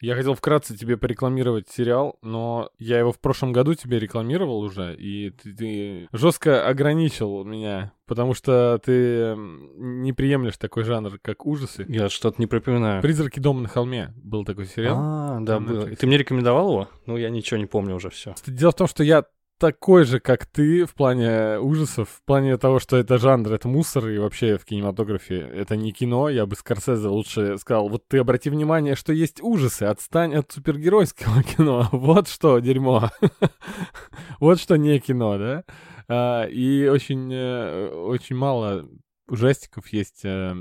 Я хотел вкратце тебе порекламировать сериал, но я его в прошлом году тебе рекламировал уже, и ты, ты жестко ограничил меня, потому что ты не приемлешь такой жанр, как ужасы. Я что-то не припоминаю. «Призраки дома на холме» был такой сериал. А, да. И ты мне рекомендовал его? Ну, я ничего не помню уже все. Дело в том, что я такой же, как ты, в плане ужасов, в плане того, что это жанр, это мусор, и вообще в кинематографе это не кино, я бы Скорсезе лучше сказал, вот ты обрати внимание, что есть ужасы, отстань от супергеройского кино, вот что дерьмо, вот что не кино, да? А, И очень, э, очень мало ужастиков есть э,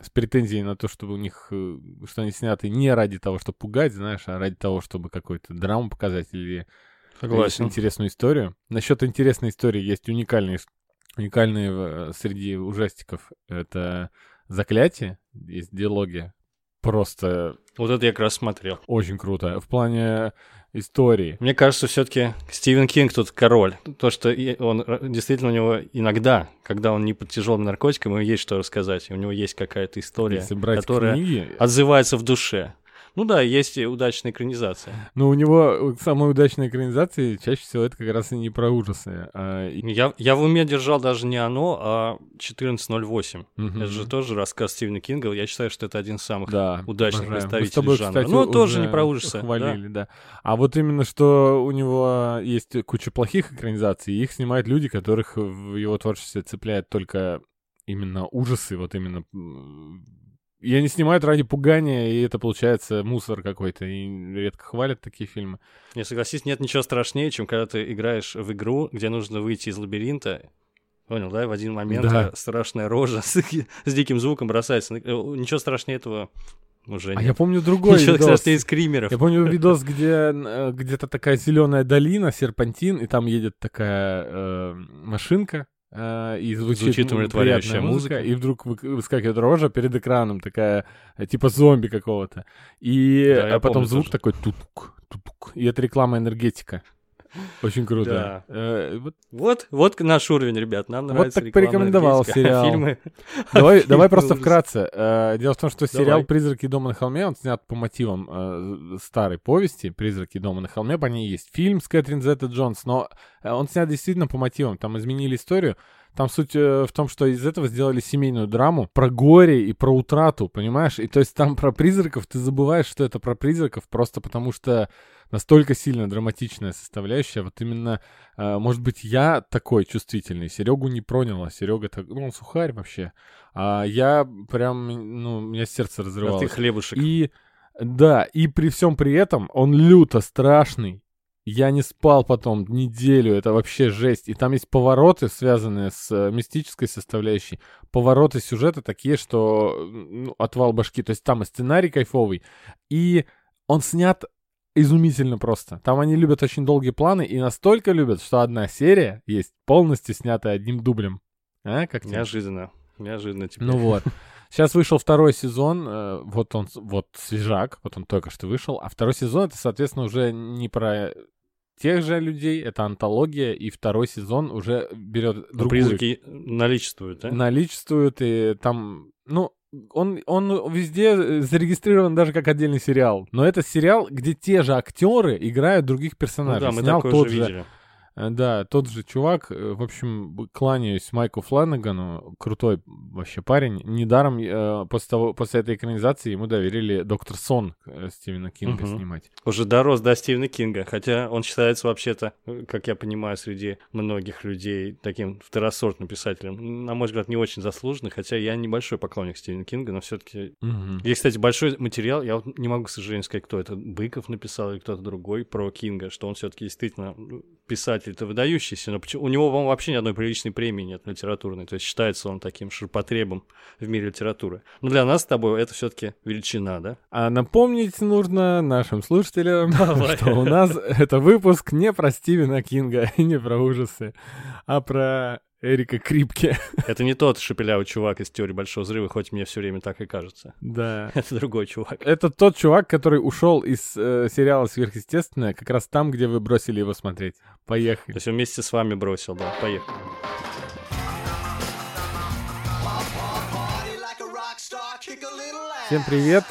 с претензией на то, чтобы у них, э, что они сняты не ради того, чтобы пугать, знаешь, а ради того, чтобы какую-то драму показать или Согласен. интересную историю. Насчет интересной истории есть уникальные, уникальные э, среди ужастиков. Это «Заклятие», есть диалоги. Просто Вот это я как раз смотрел. очень круто. В плане истории. Мне кажется, все-таки Стивен Кинг тут король. То, что он э, действительно у него иногда, когда он не под тяжелым наркотиком, ему есть что рассказать. У него есть какая-то история, которая книги, отзывается в душе. Ну да, есть и удачная экранизация. но у него самые удачные экранизации чаще всего это как раз и не про ужасы. а и- Я, я в уме держал даже не оно, а 1408. Мгм. Это же тоже рассказ Стивена Кинга. Я считаю, что это один из самых Да, удачных обожаем. Представителей тобой, жанра. кстати, Ну, тоже не про ужасы, Хвалили, да. А вот именно, что у него есть куча плохих экранизаций, и их снимают люди, которых в его творчестве цепляет только именно ужасы, вот именно... м, И они снимают ради пугания, и это получается мусор какой-то, и редко хвалят такие фильмы. Не согласись, нет ничего страшнее, чем когда ты играешь в игру, где нужно выйти из лабиринта. Понял, да? В один момент Да. страшная рожа с, с диким звуком бросается. Э, Ничего страшнее этого уже А нет. я помню другой Ничего видос. страшнее скримеров. Я помню видос, где э, где-то такая зеленая долина, серпантин, и там едет такая э, машинка, и звучит, Звучит умиротворяющая музыка, музыка. и вдруг вы- выскакивает рожа перед экраном, такая, э, типа зомби какого-то. И Да, а потом звук тоже. такой тутук, тутук, и это реклама энергетика. Очень круто. Да. Э, вот Вот, вот наш уровень, ребят. Нам Вот нравится так реклама порекомендовал сериал. Фильмы. Давай, давай просто вкратце. Э, Дело в том, что сериал. «Призраки дома на холме», он снят по мотивам э, старой повести «Призраки дома на холме», по ней есть фильм с Кэтрин Зетта Джонс, но он снят действительно по мотивам, там изменили историю. Там суть э, в том, что из этого сделали семейную драму про горе и про утрату, понимаешь? И то есть там про призраков, ты забываешь, что это про призраков, просто потому что настолько сильно драматичная составляющая. Вот именно, э, может быть, я такой чувствительный, Серегу не проняло, Серега так, ну, он сухарь вообще. А я прям, ну, у меня сердце А ты разрывалось. хлебушек. И да, и при всем при этом он люто страшный. Я не спал потом неделю, это вообще жесть. И там есть повороты, связанные с э, мистической составляющей. Повороты сюжета такие, что ну, отвал башки. То есть там и сценарий кайфовый, и он снят изумительно просто. Там они любят очень долгие планы, и настолько любят, что одна серия есть полностью снятая одним дублем. А, как тебе? Неожиданно. Неожиданно теперь. Ну вот. Сейчас вышел второй сезон, э, вот он, вот свежак, вот он только что вышел, а второй сезон это, соответственно, уже не про тех же людей, это антология, и второй сезон уже берет Ну, другую призраки наличествуют, да? наличествует, и там, ну, он, он везде зарегистрирован даже как отдельный сериал. Но это сериал, где те же актеры играют других Ну персонажей. да, мы Снял такое тот же же, видели. Э, Да, тот же чувак, э, в общем, кланяюсь Майку Фланагану, крутой вообще парень. Недаром э, после, того, после этой экранизации ему доверили Доктор Сон э, Стивена Кинга Мгм. снимать. Уже дорос до Стивена Кинга, хотя он считается вообще-то, как я понимаю, среди многих людей таким второсортным писателем. На мой взгляд, не очень заслуженный, хотя я небольшой поклонник Стивена Кинга, но все-таки Мгм. Есть, кстати, большой материал, я вот не могу, к сожалению, сказать, кто это, Быков написал или кто-то другой про Кинга, что он все-таки действительно ну, писатель-то выдающийся, но почему- у него, по-моему, вообще ни одной приличной премии нет литературной, то есть считается он таким ширпотребом в мире литературы. Но для нас с тобой это все-таки величина, да? А напомнить нужно нашим слушателям, Давай. что у нас это выпуск не про Стивена Кинга и не про ужасы, а про Эрика Крипке. Это не тот шепелявый чувак из теории Большого Взрыва, хоть мне все время так и кажется. Да. Это другой чувак. Это тот чувак, который ушел из э, сериала «Сверхъестественное» как раз там, где вы бросили его смотреть. То Поехали. есть он вместе с вами бросил, да, поехали. Всем привет.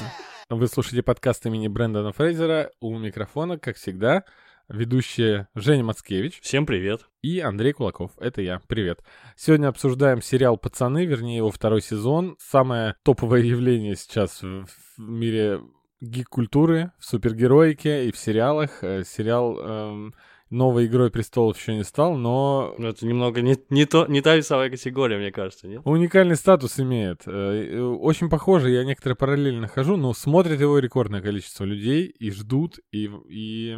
Вы слушаете подкаст имени Брэндона Фрейзера. У микрофона, как всегда, ведущие Женя Мацкевич. Всем привет. И Андрей Кулаков. Это я. Привет. Сегодня обсуждаем сериал «Пацаны», вернее, его второй сезон. Самое топовое явление сейчас в мире гик-культуры, в супергероике и в сериалах. Э, сериал эм, новой игрой престолов еще не стал, но... Ну, это немного не, не, то, не та весовая категория, мне кажется, нет? Уникальный статус имеет. Э, очень похоже, я некоторые параллели нахожу, но смотрит его рекордное количество людей и ждут, и... и...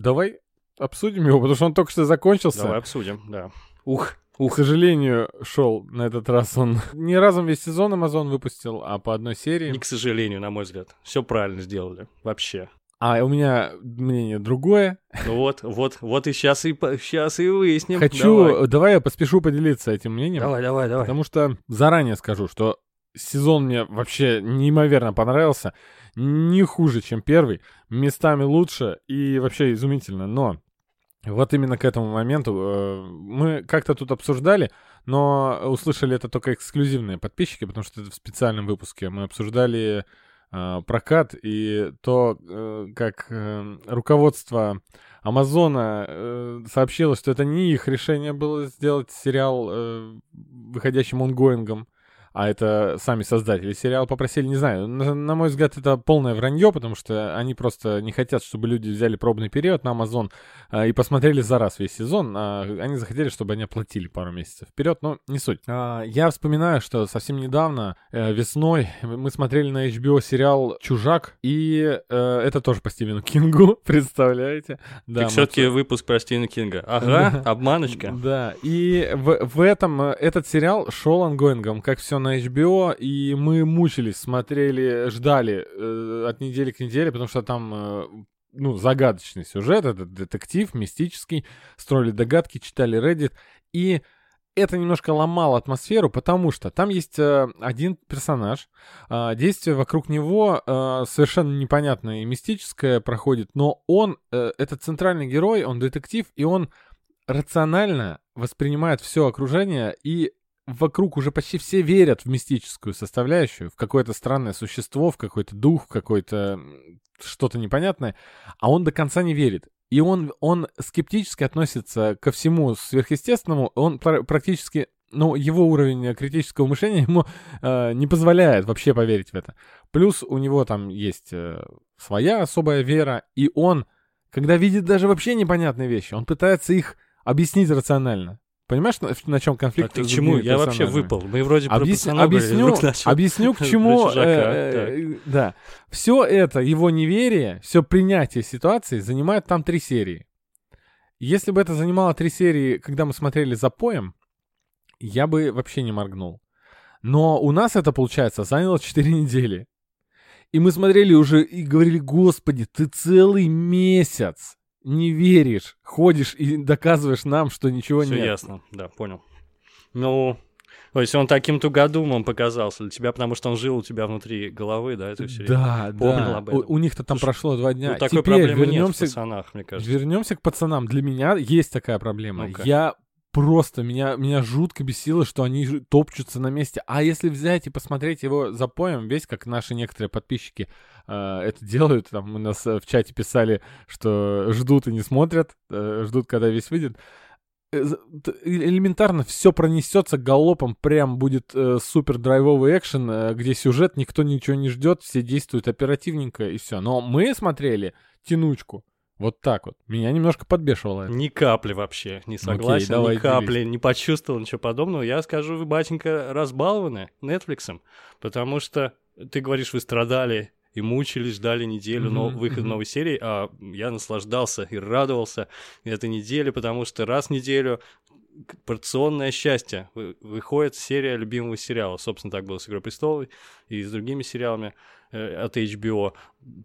Давай обсудим его, потому что он только что закончился. Давай обсудим, да. Ух, Ух. К сожалению, шел на этот раз он не разом весь сезон Amazon выпустил, а по одной серии. Не к сожалению, на мой взгляд. Все правильно сделали. Вообще. А у меня мнение другое. Ну вот, вот, вот и сейчас и сейчас и выясним. Хочу, давай. давай я поспешу поделиться этим мнением. Давай, давай, давай. Потому что заранее скажу, что сезон мне вообще неимоверно понравился. Не хуже, чем первый. Местами лучше и вообще изумительно. Но вот именно к этому моменту э, мы как-то тут обсуждали, но услышали это только эксклюзивные подписчики, потому что это в специальном выпуске. Мы обсуждали Э, прокат и то, э, как э, руководство Амазона сообщило, что это не их решение было сделать сериал выходящим онгоингом, а это сами создатели сериала попросили, не знаю, на, на мой взгляд, это полное вранье, потому что они просто не хотят, чтобы люди взяли пробный период на Amazon а, и посмотрели за раз весь сезон, а они захотели, чтобы они оплатили пару месяцев вперед, но не суть. А, я вспоминаю, что совсем недавно, э, весной, мы смотрели на HBO сериал «Чужак», и э, это тоже по Стивену Кингу, представляете? Да, так все-таки мы... выпуск про Стивена Кинга. Ага, обманочка. Да, и в, в этом э, этот сериал шел ongoing ом, как все на HBO, и мы мучились, смотрели, ждали э, от недели к неделе, потому что там э, ну, загадочный сюжет, это детектив, мистический, строили догадки, читали Reddit, и это немножко ломало атмосферу, потому что там есть э, один персонаж, э, действие вокруг него э, совершенно непонятное и мистическое проходит, но он, э, это центральный герой, он детектив, и он рационально воспринимает все окружение и вокруг уже почти все верят в мистическую составляющую, в какое-то странное существо, в какой-то дух, в какое-то что-то непонятное, а он до конца не верит. И он, он скептически относится ко всему сверхъестественному, он пр- практически, ну, его уровень критического мышления ему э, не позволяет вообще поверить в это. Плюс у него там есть э, своя особая вера, и он, когда видит даже вообще непонятные вещи, он пытается их объяснить рационально. Понимаешь, на, на чем конфликт? А к чему? Я вообще выпал. Мы вроде про Объяс... объясню, объясню, к чему. Э, э, да. Все это, его неверие, все принятие ситуации занимает там три серии. Если бы это занимало три серии, когда мы смотрели за поем, я бы вообще не моргнул. Но у нас это, получается, заняло четыре недели. И мы смотрели уже и говорили, господи, ты целый месяц не веришь, ходишь и доказываешь нам, что ничего Всё нет. ясно, да, понял. Ну, то есть он таким тугодумом показался для тебя, потому что он жил у тебя внутри головы, да, эту серию? Да, да. Об этом. У, у них-то там Слушай, прошло два дня. Ну, такой Теперь проблемы вернемся, нет в пацанах, мне кажется. Вернемся к пацанам. Для меня есть такая проблема. ну -ка. Я просто меня, меня жутко бесило, что они топчутся на месте. А если взять и посмотреть его за поем, весь как наши некоторые подписчики э, это делают, там у нас э, в чате писали, что ждут и не смотрят, э, ждут, когда весь выйдет. Э, элементарно все пронесется галопом, прям будет э, супер драйвовый экшен, э, где сюжет, никто ничего не ждет, все действуют оперативненько и все. Но мы смотрели тянучку. Вот так вот. Меня немножко подбешивало это. Ни капли вообще. Не согласен, Окей, давай ни капли. Делись. Не почувствовал ничего подобного. Я скажу, вы, батенька, разбалованы Netflix. Потому что ты говоришь, вы страдали и мучились, ждали неделю mm-hmm, но выход mm-hmm. новой серии, а я наслаждался и радовался этой неделе, потому что раз в неделю порционное счастье. Выходит серия любимого сериала. Собственно, так было с «Игрой престолов» и с другими сериалами от HBO.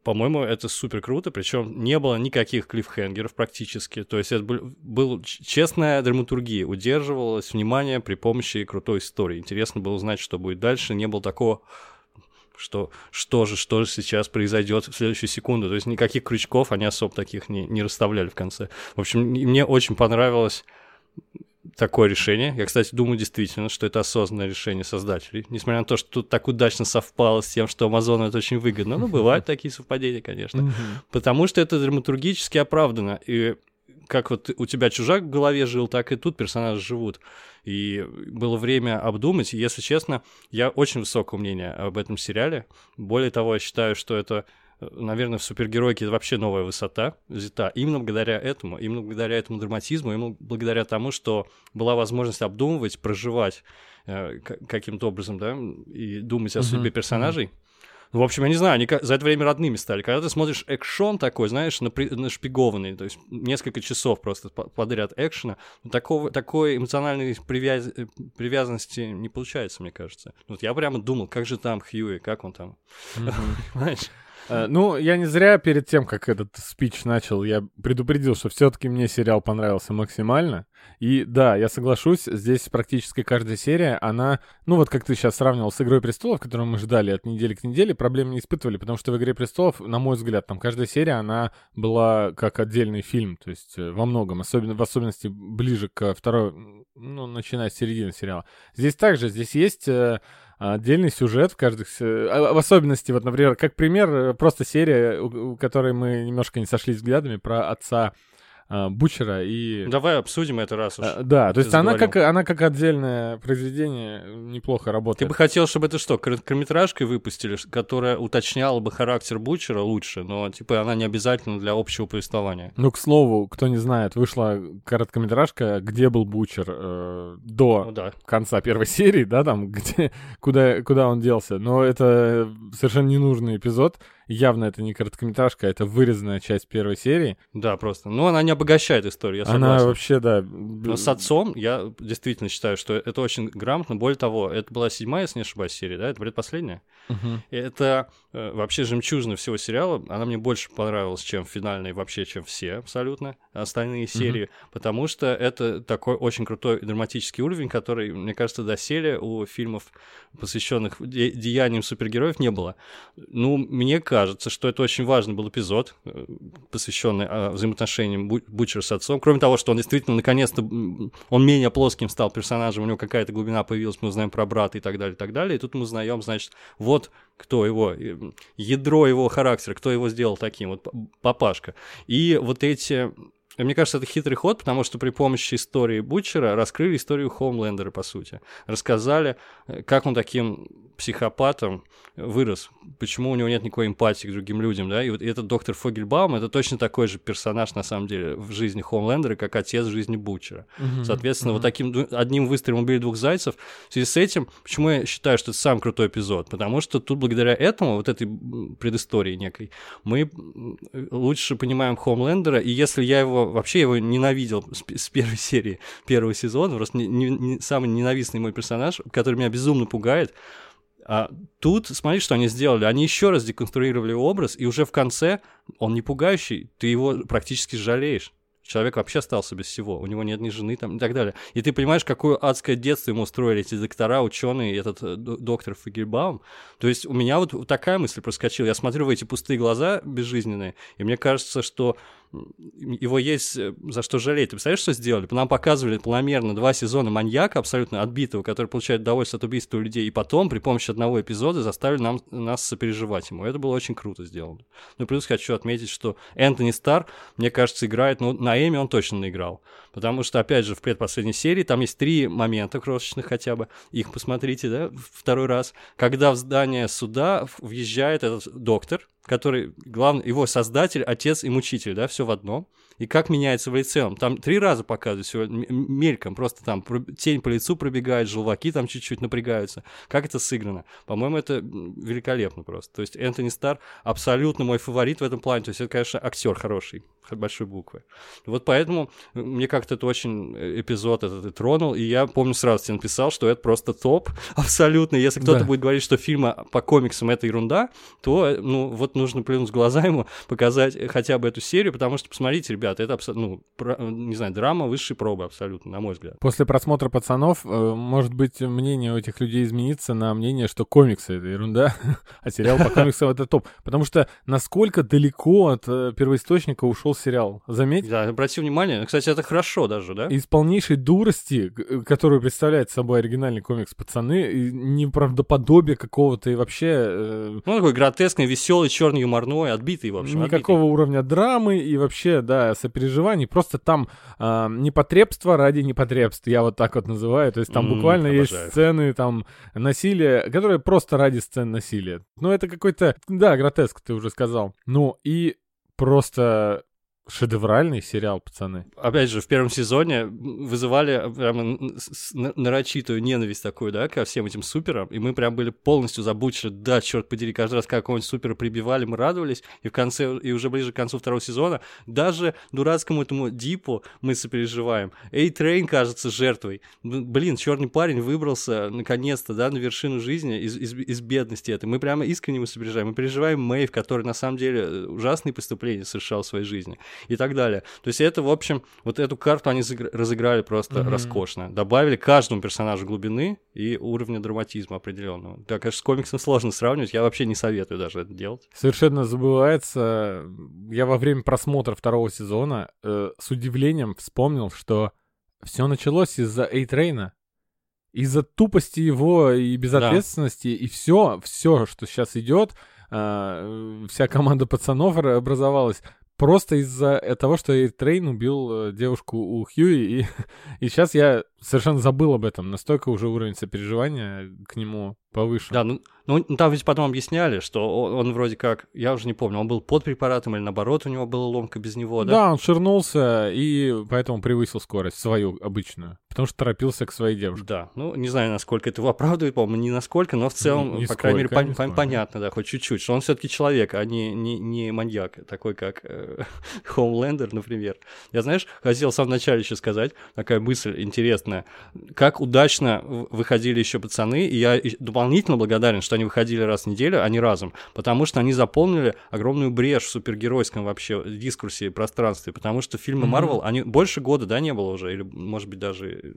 По-моему, это супер круто, причем не было никаких клиффхенгеров практически. То есть это был, был честная драматургия, удерживалось внимание при помощи крутой истории. Интересно было узнать, что будет дальше. Не было такого что, что же, что же сейчас произойдет в следующую секунду. То есть никаких крючков они особо таких не, не расставляли в конце. В общем, мне очень понравилось такое решение. Я, кстати, думаю действительно, что это осознанное решение создателей. Несмотря на то, что тут так удачно совпало с тем, что Амазону это очень выгодно. Ну, бывают такие совпадения, конечно. Потому что это драматургически оправдано. И как вот у тебя чужак в голове жил, так и тут персонажи живут. И было время обдумать. И, если честно, я очень высокого мнения об этом сериале. Более того, я считаю, что это наверное, в супергеройке это вообще новая высота взята. Именно благодаря этому, именно благодаря этому драматизму, именно благодаря тому, что была возможность обдумывать, проживать э, каким-то образом, да, и думать о судьбе персонажей. Ну, в общем, я не знаю, они за это время родными стали. Когда ты смотришь экшон такой, знаешь, напри- нашпигованный, то есть несколько часов просто подряд экшена, ну, такого, такой эмоциональной привяз... Э, привязанности не получается, мне кажется. Вот я прямо думал, как же там Хьюи, как он там, понимаешь? Ну, я не зря перед тем, как этот спич начал, я предупредил, что все-таки мне сериал понравился максимально. И да, я соглашусь, здесь практически каждая серия, она, ну вот как ты сейчас сравнивал с «Игрой престолов», которую мы ждали от недели к неделе, проблем не испытывали, потому что в «Игре престолов», на мой взгляд, там каждая серия, она была как отдельный фильм, то есть э, во многом, особенно в особенности ближе к второй, ну, начиная с середины сериала. Здесь также, здесь есть э, отдельный сюжет в каждых... А, в особенности, вот, например, как пример, э, просто серия, у которой мы немножко не сошлись взглядами, про отца а, Бучера и... Давай обсудим это раз уж. А, да, то есть она как, она как отдельное произведение неплохо работает. Ты бы хотел, чтобы это что, короткометражкой выпустили, которая уточняла бы характер Бучера лучше, но типа она не обязательно для общего повествования. Ну, к слову, кто не знает, вышла короткометражка «Где был Бучер» э, до ну, да. конца первой серии, да, там, где, куда, куда он делся. Но это совершенно ненужный эпизод, явно это не короткометражка, это вырезанная часть первой серии. Да, просто. Ну, она не обогащает историю, я согласен. Она вообще, да. Но с отцом я действительно считаю, что это очень грамотно. Более того, это была седьмая, если не ошибаюсь, серия, да? Это предпоследняя? Угу. Это э, вообще жемчужина всего сериала. Она мне больше понравилась, чем финальная, вообще, чем все абсолютно остальные серии, угу. потому что это такой очень крутой драматический уровень, который, мне кажется, доселе у фильмов, посвященных де- деяниям супергероев, не было. Ну, мне кажется, кажется, что это очень важный был эпизод, э, посвященный а, взаимоотношениям Бучера с отцом. Кроме того, что он действительно, наконец-то, он менее плоским стал персонажем, у него какая-то глубина появилась, мы узнаем про брата и так далее, и так далее. И тут мы узнаем, значит, вот кто его, э, ядро его характера, кто его сделал таким, вот папашка. И вот эти мне кажется, это хитрый ход, потому что при помощи истории Бутчера раскрыли историю Хоумлендера, по сути. Рассказали, э, как он таким психопатом вырос, почему у него нет никакой эмпатии к другим людям, да, и вот этот доктор Фогельбаум, это точно такой же персонаж, на самом деле, в жизни Хоумлендера, как отец в жизни Бутчера. Uh-huh. Соответственно, uh-huh. вот таким одним выстрелом убили двух зайцев. В связи с этим, почему я считаю, что это самый крутой эпизод? Потому что тут благодаря этому, вот этой предыстории некой, мы лучше понимаем Хоумлендера, и если я его, вообще его ненавидел с, с первой серии первого сезона, просто не, не, самый ненавистный мой персонаж, который меня безумно пугает, а тут, смотри, что они сделали. Они еще раз деконструировали образ, и уже в конце он не пугающий, ты его практически жалеешь. Человек вообще остался без всего, у него нет ни жены там и так далее. И ты понимаешь, какое адское детство ему устроили эти доктора, ученые, этот э, доктор Фагельбаум. То есть у меня вот такая мысль проскочила. Я смотрю в эти пустые глаза безжизненные, и мне кажется, что его есть э, за что жалеть. Ты представляешь, что сделали? Нам показывали планомерно два сезона маньяка абсолютно отбитого, который получает удовольствие от убийства людей, и потом при помощи одного эпизода заставили нам, нас сопереживать ему. Это было очень круто сделано. Ну, плюс хочу отметить, что Энтони Стар, мне кажется, играет, ну, на Эми он точно наиграл. Потому что, опять же, в предпоследней серии там есть три момента крошечных хотя бы. Их посмотрите, да, второй раз. Когда в здание суда въезжает этот доктор, который, главный, его создатель, отец и мучитель, да, все в одном. И как меняется в лице он. Там три раза показывают все мельком, просто там тень по лицу пробегает, желваки там чуть-чуть напрягаются. Как это сыграно? По-моему, это великолепно просто. То есть Энтони Стар абсолютно мой фаворит в этом плане. То есть это, конечно, актер хороший, большой буквы. Вот поэтому мне как-то это очень э, эпизод этот тронул, и я помню сразу тебе написал, что это просто топ абсолютно. Если кто-то да. будет говорить, что фильмы по комиксам это ерунда, то, э, ну, вот нужно плюнуть глаза ему, показать хотя бы эту серию, потому что, посмотрите, ребята, это абсолютно, ну, про, не знаю, драма высшей пробы абсолютно, на мой взгляд. После просмотра «Пацанов», э, может быть, мнение у этих людей изменится на мнение, что комиксы — это ерунда, а сериал по комиксам — это топ. Потому что насколько далеко от первоисточника ушел сериал, заметь? Да, обрати внимание, кстати, это хорошо даже, да? Из полнейшей дурости, которую представляет собой оригинальный комикс «Пацаны», неправдоподобие какого-то и вообще э, Ну, такой гротескный, веселый, черный, юморной, отбитый, в общем. никакого уровня драмы и вообще, да, сопереживаний. Просто там а, непотребство ради непотребств, я вот так вот называю. То есть там М, буквально есть обожаю. сцены там насилия, которые просто ради сцен насилия. Ну, это какой-то, да, гротеск, ты уже сказал. Ну, и просто шедевральный сериал, пацаны. опять же, в первом сезоне вызывали н- нарочитую ненависть такую, да, ко всем этим суперам, и мы прям были полностью за Бутчера, да, черт подери, каждый раз какого-нибудь супера прибивали, мы радовались, и в конце, и уже ближе к концу второго сезона, даже дурацкому этому Дипу мы сопереживаем. A-Train кажется жертвой. Блин, черный парень выбрался, наконец-то, да, на вершину жизни из, из, из бедности этой. Мы прямо искренне ему сопереживаем. Мы переживаем Мэйв, который на самом деле ужасные преступления совершал в своей жизни и так далее. То есть это, в общем, вот эту карту они разыграли просто Мгм. роскошно. Добавили каждому персонажу глубины и уровня драматизма определенного. Да, конечно, с комиксом сложно сравнивать, я вообще не советую даже это делать. Совершенно забывается. Я во время просмотра второго сезона э, с удивлением вспомнил, что все началось из-за Эйтрейна. Из-за тупости его и безответственности, и все, все, что сейчас идет, э, вся команда пацанов ра- образовалась просто из-за того, что Эйтрейн убил э, девушку у Хьюи, и, и сейчас я совершенно забыл об этом. Настолько уже уровень сопереживания к нему повыше. Да, ну, ну там ведь потом объясняли, что он, он вроде как, я уже не помню, он был под препаратом или наоборот у него была ломка без него, да? Да, он ширнулся и поэтому превысил скорость свою обычную, потому что торопился к своей девушке. Да, ну не знаю, насколько это его оправдывает, по-моему, не насколько, но в целом, Ни- по крайней мере, нисколько, пон- нисколько. пон- понятно, да, хоть чуть-чуть, что он все-таки человек, а не, не, не маньяк, такой как э, Хоумлендер, например. Я, знаешь, хотел в самом начале еще сказать, такая мысль интересная, как удачно выходили еще пацаны, и я дополнительно благодарен, что они выходили раз в неделю, а не разом, потому что они заполнили огромную брешь в супергеройском вообще дискурсе и пространстве, потому что фильмы. Марвел, они больше года, да, не было уже, или, может быть, даже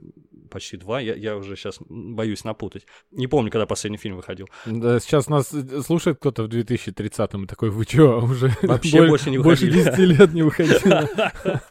почти два, я, я уже сейчас боюсь напутать. Не помню, когда последний фильм выходил. Да, сейчас нас э, слушает кто-то в 2030-м и такой, вы чё, уже Вообще боль- больше не больше выходили». 10 лет не выходило.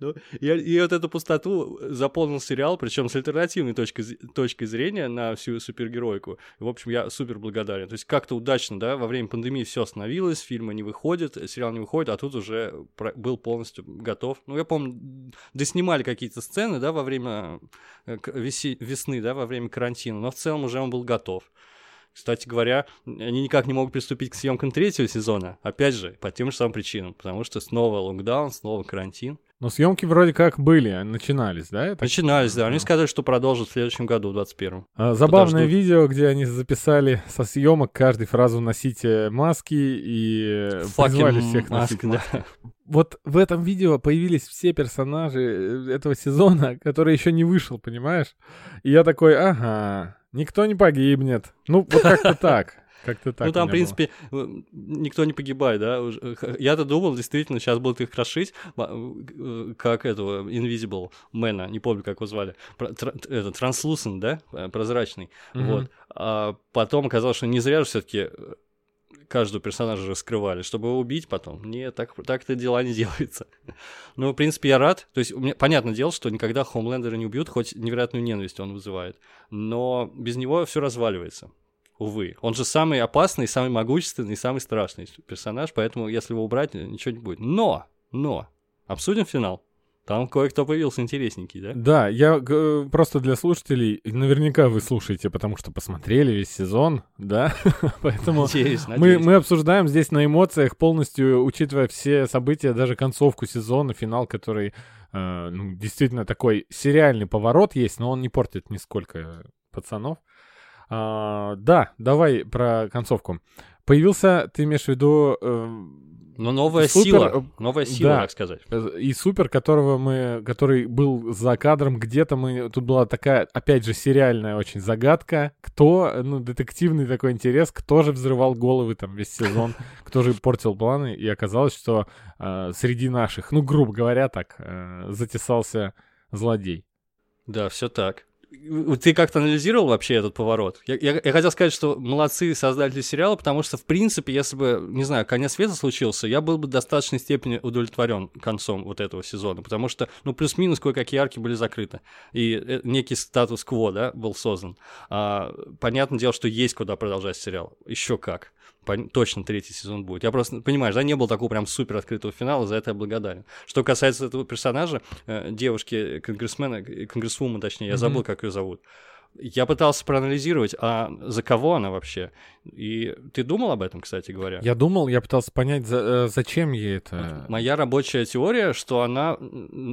Ну, и вот эту пустоту заполнил сериал, причем с альтернативной точкой, з- точкой зрения на всю супергеройку. В общем, я супер благодарен. То есть как-то удачно, да, во время пандемии все остановилось, фильмы не выходят, сериал не выходит, а тут уже был полностью готов. Ну, я помню, доснимали какие-то сцены, да, во время э, весны, да, во время карантина, но в целом уже он был готов. Кстати говоря, они никак не могут приступить к съемкам третьего сезона. Опять же, по тем же самым причинам. Потому что снова локдаун, снова карантин. Но съемки вроде как были, начинались, да? так Начинались, да. Они сказали, что продолжат в следующем году, в 21-м. А, Забавное Подождут. видео, где они записали со съемок каждой фразу «носите маски» и э, призвали Fucking всех носить маски. да. Вот в этом видео появились все персонажи э, этого сезона, который еще не вышел, понимаешь? И я такой, ага, никто не погибнет. Ну, вот как-то так. Как-то так. ну, там, в было. принципе, э, никто не погибает, да. Э, Я-то думал, действительно, сейчас будут их крошить, ба- э, как этого Invisible Man, не помню, как его звали. Это, Translucent, да? Э, Прозрачный. Мгм. Вот. А потом оказалось, что не зря же все-таки каждого персонажа раскрывали, чтобы его убить потом. Нет, так, так-то дела не делаются. Ну, в принципе, я рад. То есть, у меня, понятное дело, что никогда Хомлендера не убьют, хоть невероятную ненависть он вызывает. Но без него все разваливается. Увы. Он же самый опасный, самый могущественный, самый страшный персонаж, поэтому если его убрать, ничего не будет. Но, но, обсудим финал. Там кое-кто появился интересненький, да? Да, я г- просто для слушателей, наверняка вы слушаете, потому что посмотрели весь сезон, да, поэтому Надеюсь, мы, надеюсь. мы обсуждаем здесь на эмоциях, полностью учитывая все события, даже концовку сезона, финал, который э, ну, действительно такой сериальный поворот есть, но он не портит нисколько пацанов. А, да, давай про концовку. Появился, ты имеешь в виду э, Но новая Супер, сила, э, новая сила, да. так сказать. и супер, которого мы, который был за кадром где-то, мы тут была такая, опять же, сериальная очень загадка, кто, ну, детективный такой интерес, кто же взрывал головы там весь сезон, кто же портил планы, и оказалось, что э, среди наших, ну, грубо говоря, так, э, затесался злодей. Да, все так. Ты как-то анализировал вообще этот поворот? Я, я, я хотел сказать, что молодцы создатели сериала, потому что, в принципе, если бы, не знаю, конец света случился, я был бы в достаточной степени удовлетворен концом вот этого сезона, потому что, ну, плюс-минус кое-какие арки были закрыты, и э, некий статус-кво, да, был создан. А, понятное дело, что есть куда продолжать сериал. Еще как точно третий сезон будет. Я просто, понимаешь, да, не было такого прям супер открытого финала, за это я благодарен. Что касается этого персонажа, э, девушки конгрессмена, конгрессвума, точнее, я забыл, как ее зовут. Я пытался проанализировать, а за кого она вообще? И ты думал об этом, кстати говоря? Я думал, я пытался понять, за, э, зачем ей это. Моя рабочая теория, что она,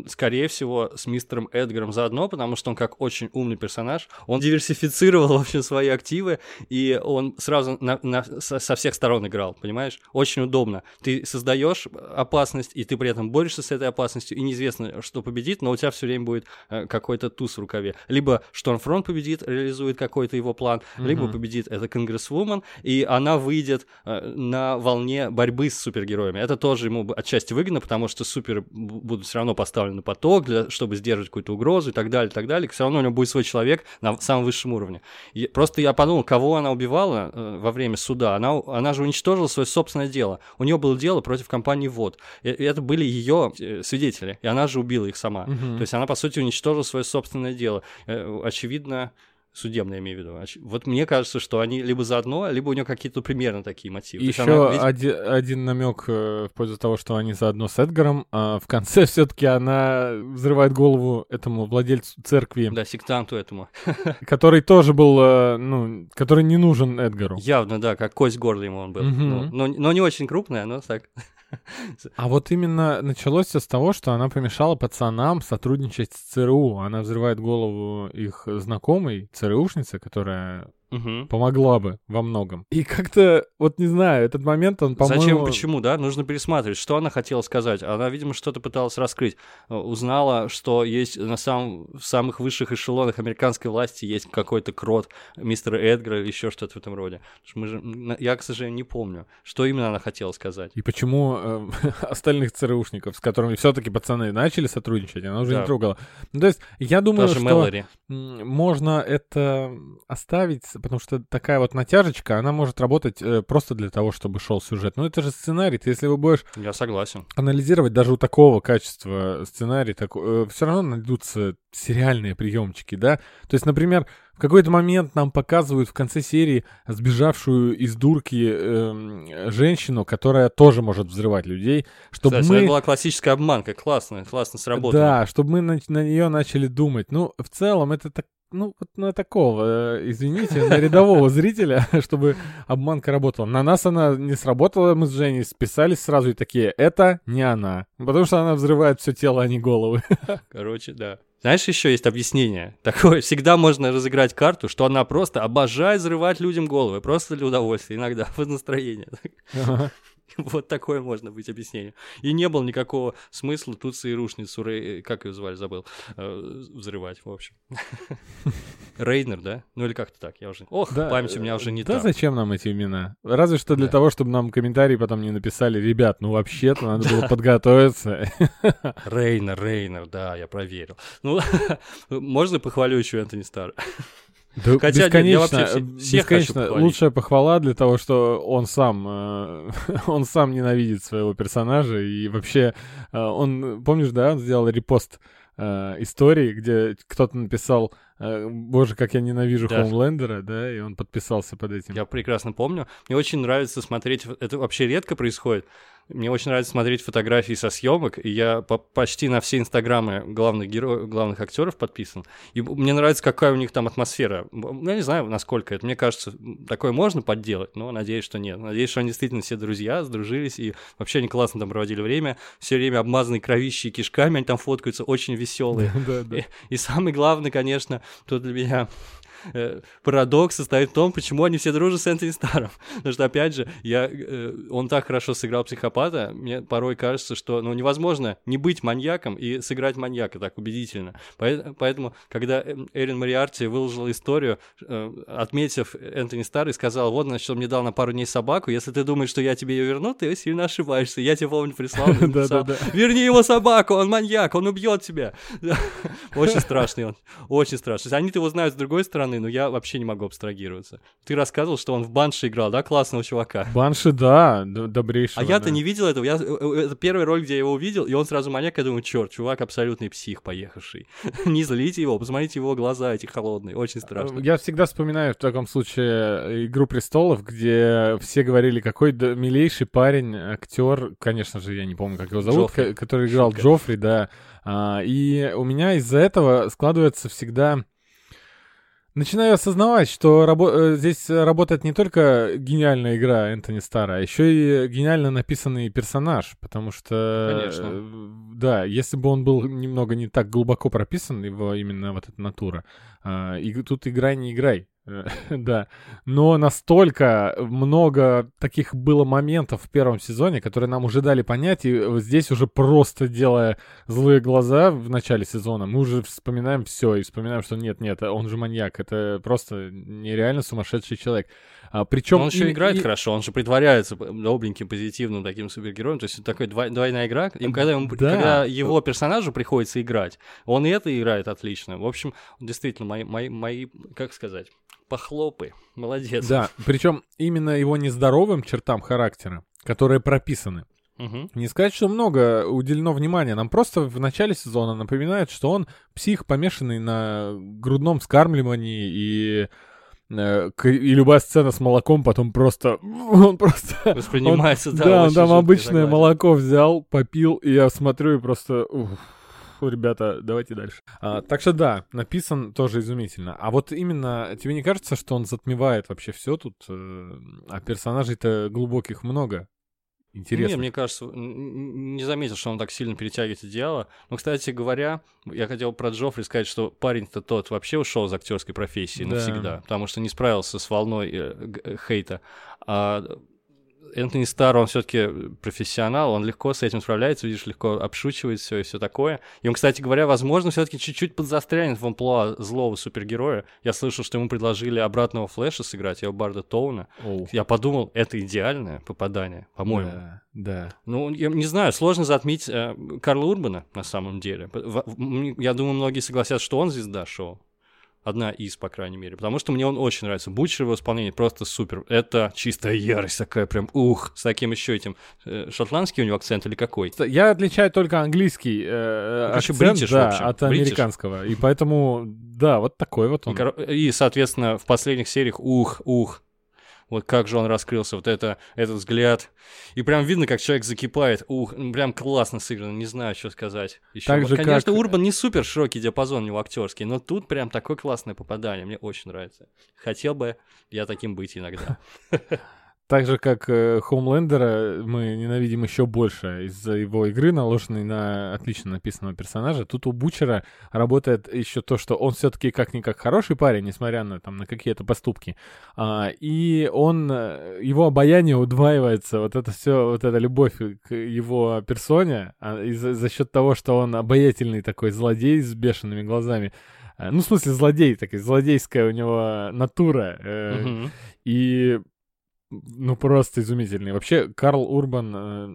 скорее всего, с мистером Эдгаром заодно, потому что он как очень умный персонаж, он диверсифицировал вообще свои активы, и он сразу на, на, со, со всех сторон играл, понимаешь? Очень удобно. Ты создаешь опасность, и ты при этом борешься с этой опасностью, и неизвестно, что победит, но у тебя все время будет э, какой-то туз в рукаве. Либо Штормфронт победит, реализует какой-то его план, mm-hmm. либо победит это Конгрессвумен, и она выйдет э, на волне борьбы с супергероями. Это тоже ему отчасти выгодно, потому что супер будут все равно поставлены на поток, для, чтобы сдерживать какую-то угрозу и так далее, и так далее. Все равно у него будет свой человек на самом высшем уровне. И просто я подумал, кого она убивала э, во время суда. Она, она же уничтожила свое собственное дело. У нее было дело против компании ВОД. И, и это были ее э, свидетели, и она же убила их сама. Угу. То есть она, по сути, уничтожила свое собственное дело. Очевидно, Судебное, имею в виду. Вот мне кажется, что они либо заодно, либо у нее какие-то примерно такие мотивы. Еще она... один, один намек э, в пользу того, что они заодно с Эдгаром. А в конце все-таки она взрывает голову этому владельцу церкви. Да, сектанту этому. Который тоже был, э, ну, который не нужен Эдгару. Явно, да, как кость горла ему он был. Угу. Но, но, но не очень крупная, но так. А вот именно началось все с того, что она помешала пацанам сотрудничать с ЦРУ. Она взрывает голову их знакомой, ЦРУшницы, которая угу. помогла бы во многом. И как-то, вот не знаю, этот момент, он, по-моему... Зачем, почему, да? Нужно пересматривать. Что она хотела сказать? Она, видимо, что-то пыталась раскрыть. Э, узнала, что есть на самом, в самых высших эшелонах американской власти есть какой-то крот мистера Эдгара или еще что-то в этом роде. Мы же, я, к сожалению, не помню, что именно она хотела сказать. И почему э, остальных ЦРУшников, с которыми все-таки пацаны начали сотрудничать, она уже да. не трогала. Ну, то есть, я думаю, Даже что Мэлори. можно это оставить потому что такая вот натяжечка, она может работать э, просто для того, чтобы шел сюжет. Но это же сценарий, ты если вы будешь... Я согласен. Анализировать даже у такого качества сценарий, так, э, все равно найдутся сериальные приемчики, да? То есть, например, в какой-то момент нам показывают в конце серии сбежавшую из дурки э, женщину, которая тоже может взрывать людей, чтобы Кстати, мы... это была классическая обманка, классно, классно сработало. Да, чтобы мы на, на нее начали думать. Ну, в целом, это так ну, вот на такого, э, извините, на рядового зрителя, чтобы обманка работала. На нас она не сработала, мы с Женей списались сразу и такие, это не она. Потому что она взрывает все тело, а не головы. Короче, да. Знаешь, еще есть объяснение. Такое, всегда можно разыграть карту, что она просто обожает взрывать людям головы, просто для удовольствия, иногда, под настроение. Ага. Вот такое можно быть объяснение. И не было никакого смысла тут ЦРУшницу, Рей... как ее звали, забыл, э, взрывать, в общем. Рейнер, да? Ну или как-то так, я уже... Ох, да, память у меня уже не да так. Да зачем нам эти имена? Разве что для да. того, чтобы нам комментарии потом не написали, ребят, ну вообще-то надо было подготовиться. Рейнер, Рейнер, да, я проверил. Ну, можно похвалю еще Энтони Стар? Да Хотя бесконечно, нет, я вообще всех, бесконечно лучшая похвала для того, что он сам, э, он сам ненавидит своего персонажа и вообще э, он, помнишь, да, он сделал репост э, истории, где кто-то написал Боже, как я ненавижу да. Хоумлендера, да, и он подписался под этим. Я прекрасно помню. Мне очень нравится смотреть, это вообще редко происходит, мне очень нравится смотреть фотографии со съемок, и я по почти на все инстаграмы главных героев, главных актеров подписан. И мне нравится, какая у них там атмосфера. Я не знаю, насколько это. Мне кажется, такое можно подделать, но надеюсь, что нет. Надеюсь, что они действительно все друзья, сдружились, и вообще они классно там проводили время. Все время обмазанные кровищей и кишками, они там фоткаются, очень веселые. И самый главный, конечно, тут для меня парадокс состоит в том, почему они все дружат с Энтони Старом. Потому что, опять же, я, э, он так хорошо сыграл психопата, мне порой кажется, что ну, невозможно не быть маньяком и сыграть маньяка так убедительно. Поэтому, когда Эрин Мариарти выложила историю, э, отметив Энтони Стар и сказал, вот, значит, он мне дал на пару дней собаку, если ты думаешь, что я тебе ее верну, ты сильно ошибаешься. Я тебе, помню, прислал, верни его собаку, он маньяк, он убьет тебя. Очень страшный он, очень страшный. Они-то его знают с другой стороны, но я вообще не могу абстрагироваться. Ты рассказывал, что он в Банше играл, да, классного чувака? Банши, да, добрейший. А я-то не видел этого. Я, э, э, это первый ролик, где я его увидел, и он сразу маньяк, я думаю, черт, чувак абсолютный псих поехавший. не злите его, посмотрите его глаза эти холодные, очень страшно. Я всегда вспоминаю в таком случае «Игру престолов», где все говорили, какой милейший парень, актер, конечно же, я не помню, как его зовут, Джоффри. который играл Шутка. Джоффри, да. А, и у меня из-за этого складывается всегда Начинаю осознавать, что рабо- э, здесь работает не только гениальная игра Энтони Стара, а еще и гениально написанный персонаж, потому что... Конечно. Э, да, если бы он был немного не так глубоко прописан, его именно вот эта натура, э, и тут играй, не играй, да. Но настолько много таких было моментов в первом сезоне, которые нам уже дали понять, и здесь уже просто делая злые глаза в начале сезона, мы уже вспоминаем все и вспоминаем, что нет-нет, он же маньяк, это просто нереально сумасшедший человек. А, причем он еще и, играет и... хорошо, он же притворяется добреньким, позитивным таким супергероем, то есть это такая двой, двойная игра, и когда, ему, да. когда его персонажу приходится играть, он и это играет отлично. В общем, действительно, мои, мои, мои как сказать, похлопы. Молодец. Да, причем именно его нездоровым чертам характера, которые прописаны. Угу. Не сказать, что много уделено внимания. Нам просто в начале сезона напоминают, что он псих, помешанный на грудном скармливании и и любая сцена с молоком потом просто... Он просто... Воспринимается, он, да. Да, он там обычное молоко взял, попил, и я смотрю и просто... Ух ребята, давайте дальше. А, так что да, написан тоже изумительно. А вот именно, тебе не кажется, что он затмевает вообще все тут? Э, а персонажей-то глубоких много. Интересно. Нет, мне кажется, не заметил, что он так сильно перетягивает идеала. Но, кстати говоря, я хотел про Джоффри сказать, что парень-то тот вообще ушел из актерской профессии да. навсегда, потому что не справился с волной э, хейта. А Энтони Стар, он все-таки профессионал, он легко с этим справляется, видишь, легко обшучивает все и все такое. И он, кстати говоря, возможно, все-таки чуть-чуть подзастрянет в амплуа злого супергероя. Я слышал, что ему предложили обратного Флэша сыграть, его Барда Тоуна. Оу. Я подумал, это идеальное попадание, по-моему. Да, да. Ну, я не знаю, сложно затмить э, Карла Урбана на самом деле. Я думаю, многие согласятся, что он звезда шоу. Одна из, по крайней мере. Потому что мне он очень нравится. Бутчер в исполнении просто супер. Это чистая ярость такая прям, ух, с таким еще этим. Э, шотландский у него акцент или какой? Я отличаю только английский э, акцент бритиш, да, от американского. И поэтому, да, вот такой вот он. И, и, соответственно, в последних сериях, ух, ух, вот как же он раскрылся, вот это, этот взгляд. И прям видно, как человек закипает. Ух, прям классно сыграно, не знаю, что сказать. Еще. Так же, Конечно, как... Урбан не супер широкий диапазон у него актерский, но тут прям такое классное попадание. Мне очень нравится. Хотел бы я таким быть иногда. Так же, как э, Хоумлендера мы ненавидим еще больше из-за его игры, наложенной на отлично написанного персонажа. Тут у Бучера работает еще то, что он все-таки как-никак хороший парень, несмотря на, там, на какие-то поступки. А, и он, э, его обаяние удваивается, вот это все, вот эта любовь к его персоне, а, и за, за счет того, что он обаятельный такой злодей с бешеными глазами. Ну, в смысле, злодей, такая злодейская у него натура. Э, угу. И ну, просто изумительный. Вообще, Карл Урбан, э,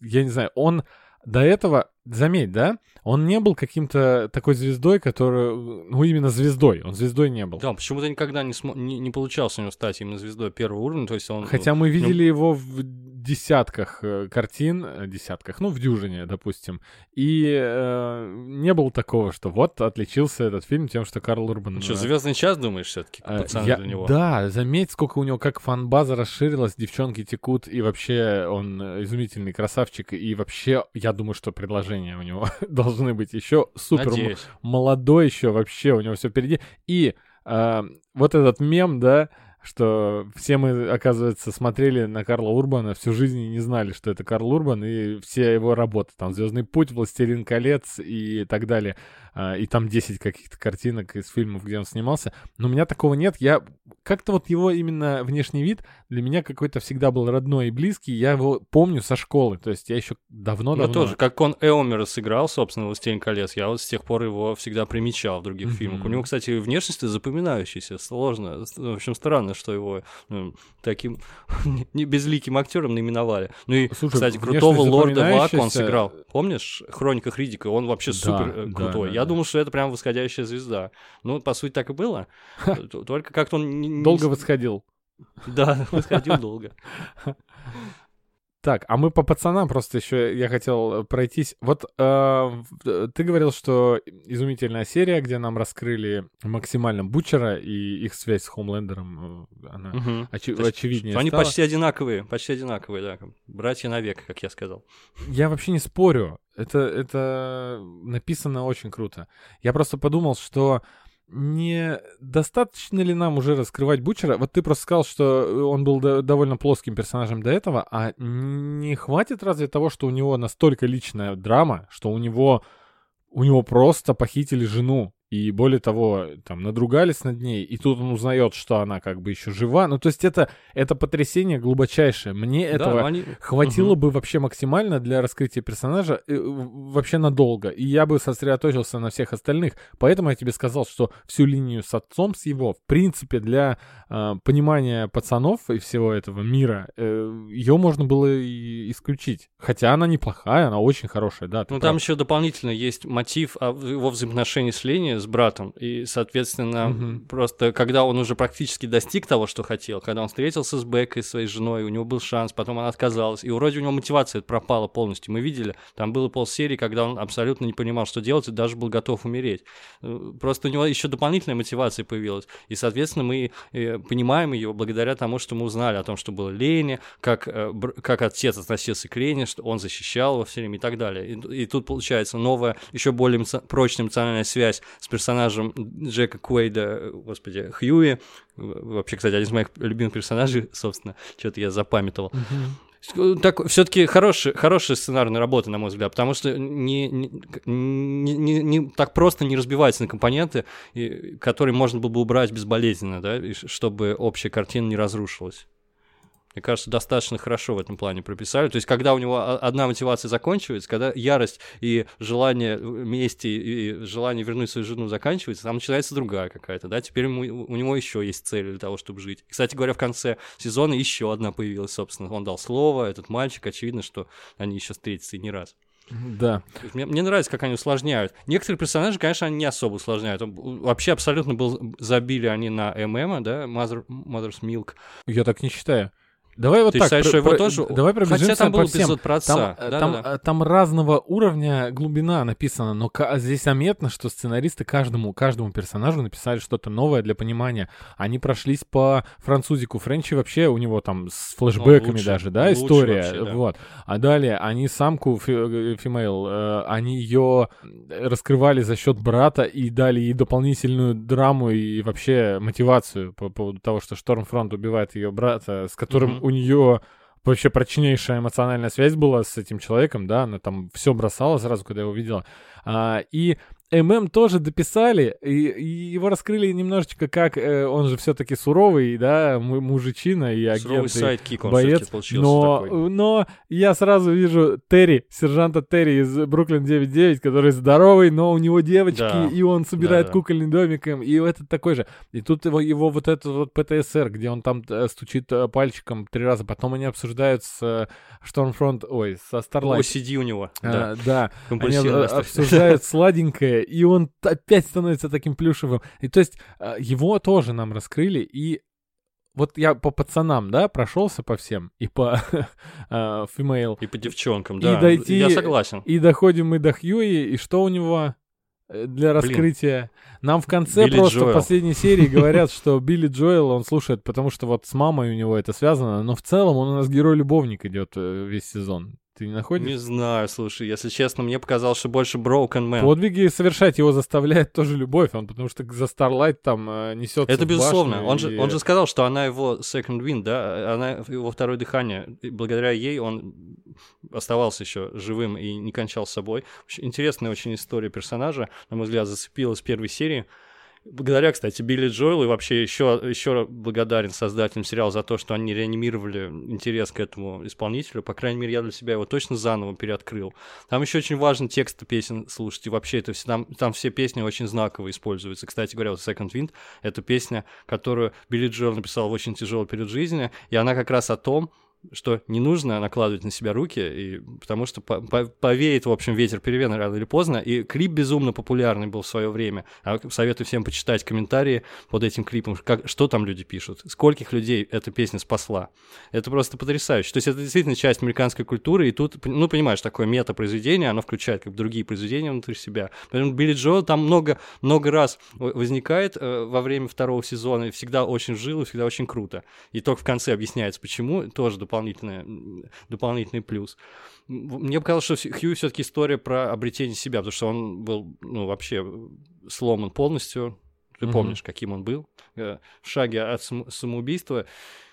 я не знаю, он до этого, заметь, да, он не был каким-то такой звездой, который, ну, именно звездой, он звездой не был. Да, почему-то никогда не, см... не, не получалось у него стать именно звездой первого уровня, то есть он... Хотя мы видели ну... его в десятках э, картин, э, десятках, ну, в дюжине, допустим. И э, не было такого, что вот отличился этот фильм тем, что Карл Урбан... Ну что, «Звездный час», думаешь, все таки э, я, для него? Да, заметь, сколько у него, как фан-база расширилась, девчонки текут, и вообще он изумительный красавчик, и вообще, я думаю, что предложения у него должны быть еще супер молодой еще вообще, у него все впереди. И э, вот этот мем, да, что все мы, оказывается, смотрели на Карла Урбана всю жизнь и не знали, что это Карл Урбан, и все его работы, там «Звездный путь», «Властелин колец» и так далее. А, и там 10 каких-то картинок из фильмов, где он снимался. Но у меня такого нет. Я как-то вот его именно внешний вид для меня какой-то всегда был родной и близкий. Я его помню со школы. То есть я еще давно-давно... Ну, тоже, как он Эомера сыграл, собственно, «Властелин колец», я вот с тех пор его всегда примечал в других mm-hmm. фильмах. У него, кстати, внешность запоминающаяся. Сложно. В общем, странно, что его ну, таким не безликим актером наименовали. Ну и, Слушай, кстати, крутого лорда Вака он сыграл. Помнишь, «Хрониках Ридика»? Он вообще да, супер э, крутой. Да, я думал, что это прям восходящая звезда. Ну, по сути, так и было. Только как-то он... Долго восходил. Да, восходил долго. Так, а мы по пацанам просто еще я хотел пройтись. Вот э, ты говорил, что изумительная серия, где нам раскрыли максимально Бучера и их связь с Хомлендером, э, она угу. есть, очевиднее Они стала. почти одинаковые, почти одинаковые, да. Братья навек, как я сказал. Я вообще не спорю. Это, это написано очень круто. Я просто подумал, что не достаточно ли нам уже раскрывать Бучера? Вот ты просто сказал, что он был до, довольно плоским персонажем до этого, а не хватит разве того, что у него настолько личная драма, что у него у него просто похитили жену, и более того, там, надругались над ней, и тут он узнает, что она как бы еще жива. Ну, то есть это, это потрясение глубочайшее. Мне да, этого они... хватило угу. бы вообще максимально для раскрытия персонажа э, вообще надолго. И я бы сосредоточился на всех остальных. Поэтому я тебе сказал, что всю линию с отцом, с его, в принципе, для э, понимания пацанов и всего этого мира, э, ее можно было и исключить. Хотя она неплохая, она очень хорошая, да. Ну, прав. там еще дополнительно есть мотив а, его взаимоотношений с Леней с братом. И, соответственно, угу. просто когда он уже практически достиг того, что хотел, когда он встретился с Бекой, своей женой, у него был шанс, потом она отказалась, и вроде у него мотивация пропала полностью. Мы видели, там было полсерии, когда он абсолютно не понимал, что делать, и даже был готов умереть. Э, просто у него еще дополнительная мотивация появилась. И, соответственно, мы э, понимаем ее благодаря тому, что мы узнали о том, что было Лене, как, э, как отец относился к Лене, что он защищал его все время и так далее. И, и тут получается новая, еще более прочная эмоциональная связь с с персонажем Джека Куэйда, господи, Хьюи. Вообще, кстати, один из моих любимых персонажей, собственно, что-то я запамятовал. Так, все-таки хорошая, хорошая сценарная работа, на мой взгляд, потому что не, не, не, не, так просто не разбивается на компоненты, и, которые можно было бы убрать безболезненно, да, и, чтобы общая картина не разрушилась. Мне кажется, достаточно хорошо в этом плане прописали. То есть, когда у него одна мотивация заканчивается, когда ярость и желание мести и желание вернуть свою жену заканчивается, там начинается другая какая-то, да, теперь ему, у него еще есть цель для того, чтобы жить. Кстати говоря, в конце сезона еще одна появилась, собственно, он дал слово, этот мальчик, очевидно, что они еще встретятся и не раз. Да. Мне, мне нравится, как они усложняют. Некоторые персонажи, конечно, они не особо усложняют. Вообще абсолютно был, забили они на ММ, да, Mother, Mother's Milk. Я так не считаю. Давай вот Ты так. считаешь, про, что его про, тоже... Давай пробежимся Хотя там был по всем. эпизод про отца. Там, да, там, да, да. там разного уровня глубина написана, но здесь заметно, что сценаристы каждому, каждому персонажу написали что-то новое для понимания. Они прошлись по французику. Френчи вообще у него там с флешбэками лучше, даже, да, история. Вообще, да. Вот. А далее они самку female, э, они ее раскрывали за счет брата и дали ей дополнительную драму и вообще мотивацию по поводу того, что Stormfront убивает ее брата, с которым mm-hmm у нее вообще прочнейшая эмоциональная связь была с этим человеком, да, она там все бросала сразу, когда его видела. А, и ММ тоже дописали, и, и его раскрыли немножечко как э, он же все-таки суровый, да, мужичина и агент, sidekick он боец. Но, такой. но я сразу вижу Терри, сержанта Терри из Бруклин 9.9, который здоровый, но у него девочки, да. и он собирает да, да. кукольный домик, и этот такой же. И тут его, его вот этот вот ПТСР, где он там э, стучит э, пальчиком три раза, потом они обсуждают с Штормфронт, ой, со Starlight. OCD у него, а, да. Да, они обсуждают сладенькое, и он опять становится таким плюшевым. И то есть а, его тоже нам раскрыли, и вот я по пацанам, да, прошелся по всем, и по uh, female. И по девчонкам, да. И дойти, я согласен. И доходим мы до Хьюи, и что у него э, для раскрытия? Блин. Нам в конце Билли просто Джоэл. в последней серии говорят, что Билли Джоэл он слушает, потому что вот с мамой у него это связано, но в целом он у нас герой-любовник идет э, весь сезон. Ты не находишь? Не знаю, слушай, если честно, мне показалось, что больше Broken Man. Подвиги совершать его заставляет тоже любовь, он потому что за Starlight там э, несется. Это в безусловно. Он и- же, он же сказал, что она его second wind, да, она его второе дыхание. И благодаря ей он оставался еще живым и не кончал с собой. Интересная очень история персонажа, на мой взгляд, зацепила с первой серии. Благодаря, кстати, Билли Джоэлу и вообще еще, еще благодарен создателям сериала за то, что они реанимировали интерес к этому исполнителю. По крайней мере, я для себя его точно заново переоткрыл. Там еще очень важно тексты песен слушать. И вообще это все, там, там все песни очень знаково используются. Кстати говоря, вот Second Wind — это песня, которую Билли Джоэл написал в очень тяжелый период жизни. И она как раз о том, что не нужно накладывать на себя руки, и, потому что по- по- повеет, в общем, ветер перемен рано или поздно. И клип безумно популярный был в свое время. А советую всем почитать комментарии под этим клипом, как, что там люди пишут, скольких людей эта песня спасла. Это просто потрясающе. То есть это действительно часть американской культуры, и тут, ну, понимаешь, такое мета-произведение, оно включает как бы другие произведения внутри себя. Поэтому Билли Джо там много, много раз возникает э, во время второго сезона, и всегда очень жил, и всегда очень круто. И только в конце объясняется, почему, тоже дополнительное, дополнительный плюс. Мне показалось, что Хью- все-таки история про обретение себя, потому что он был, ну, вообще сломан полностью. Ты Мгм. помнишь, каким он был, э, в шаге от сам- самоубийства.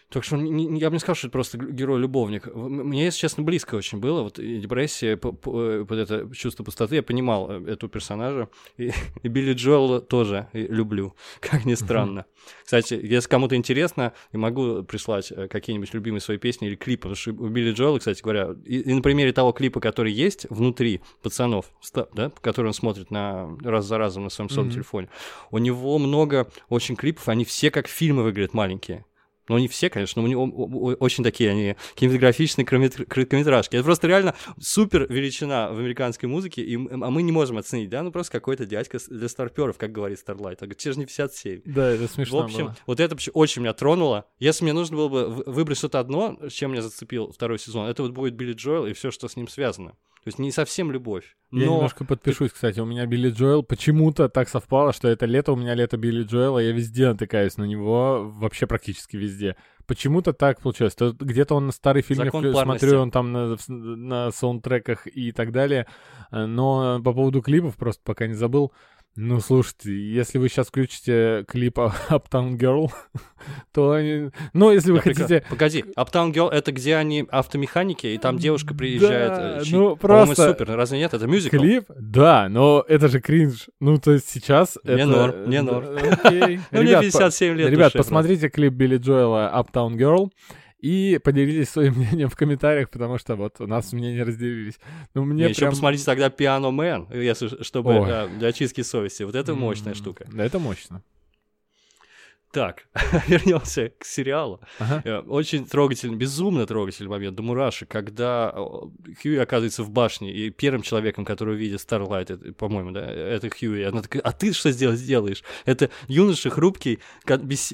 Так что он я бы не сказал, что это просто герой-любовник. Мне, если честно, близко очень было. Вот и депрессия, п- э, вот это чувство пустоты, я понимал э, эту персонажа. И, и Билли Джоэла тоже и люблю, как ни странно. Кстати, если кому-то интересно, я могу прислать э, какие-нибудь любимые свои песни или клипы. Потому что у Билли Джоэла, кстати говоря, и, и на примере того клипа, который есть внутри пацанов, да, который он смотрит на, раз за разом на своем Мгм. телефоне, у него много очень клипов, они все как фильмы выглядят маленькие. Ну, не все, конечно, но у него очень такие они кинематографичные короткометр- короткометражки. Это просто реально супер величина в американской музыке, и, а мы не можем оценить, да, ну просто какой-то дядька для старперов, как говорит Starlight. Он говорит, те же не 57. Да, это смешно В общем, было. вот это очень меня тронуло. Если мне нужно было бы выбрать что-то одно, чем меня зацепил второй сезон, это вот будет Билли Джоэл и все, что с ним связано. То есть не совсем любовь, Я но немножко подпишусь, кстати. У меня Билли Джоэл почему-то так совпало, что это лето, у меня лето Билли Джоэла, я везде натыкаюсь на него, вообще практически везде. Почему-то так получилось. То где-то он на старый фильм вклю- смотрю, он там на, на саундтреках и так далее. Э, Но по поводу клипов просто пока не забыл. Ну, слушайте, если вы сейчас включите клип «А- Uptown Girl, то... они- Ну, если вы Я хотите... Погоди, Uptown Girl это где они автомеханики, и там девушка приезжает. Да, э, чьи- ну, просто- супер, разве нет? Это мюзикл? Клип? Да, но это же кринж. Ну, то есть сейчас Мне это... норм, мне да, норм. окей. Ну, мне Ребят, 57 лет. Ребят, посмотрите клип Билли Джоэла «Uptown Girl» и поделитесь своим мнением в комментариях, потому что вот у нас мнения разделились. Ну, мне Еще прям... посмотрите тогда Piano Man, если, чтобы Ой. да, для очистки совести. Вот это мощная штука. Да, это мощно. Так, вернемся к сериалу. Ага. Э, Очень трогательный, безумно трогательный момент до мурашек, когда Хьюи оказывается в башне, и первым человеком, который видит Старлайт, по-моему, да, это Хьюи, она такая, а ты что сделать сделаешь? Это юноша хрупкий,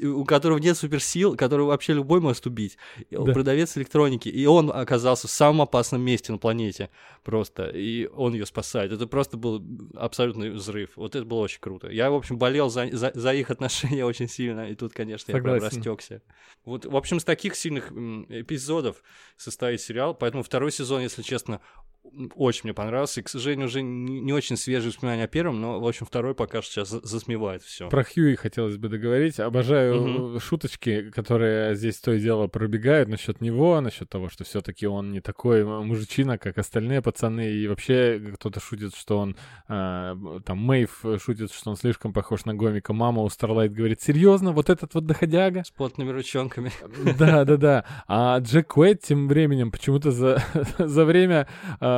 у которого нет суперсил, которого вообще любой может убить, Да. продавец электроники, и он оказался в самом опасном месте на планете просто, и он ее спасает. Это просто был абсолютный взрыв. Вот это было очень круто. Я, в общем, болел за, за, за их отношения очень сильно, и тут, конечно, я прям Согласен. растекся. Вот, в общем, с таких сильных эпизодов состоит сериал, поэтому второй сезон, если честно, очень мне понравился. И, к сожалению, уже не, не очень свежие воспоминания о первом, но, в общем, второй пока что сейчас за- засмевает все. Про Хьюи хотелось бы договорить. Обожаю Мгм. шуточки, которые здесь то и дело пробегают насчет него, насчет того, что все-таки он не такой мужичина, как остальные пацаны. И вообще кто-то шутит, что он... а, там Мэйв шутит, что он слишком похож на гомика. Мама у Старлайт говорит, серьезно, вот этот вот доходяга? С потными ручонками. Да, да, да. А Джек Куэйт тем временем почему-то за, за время а,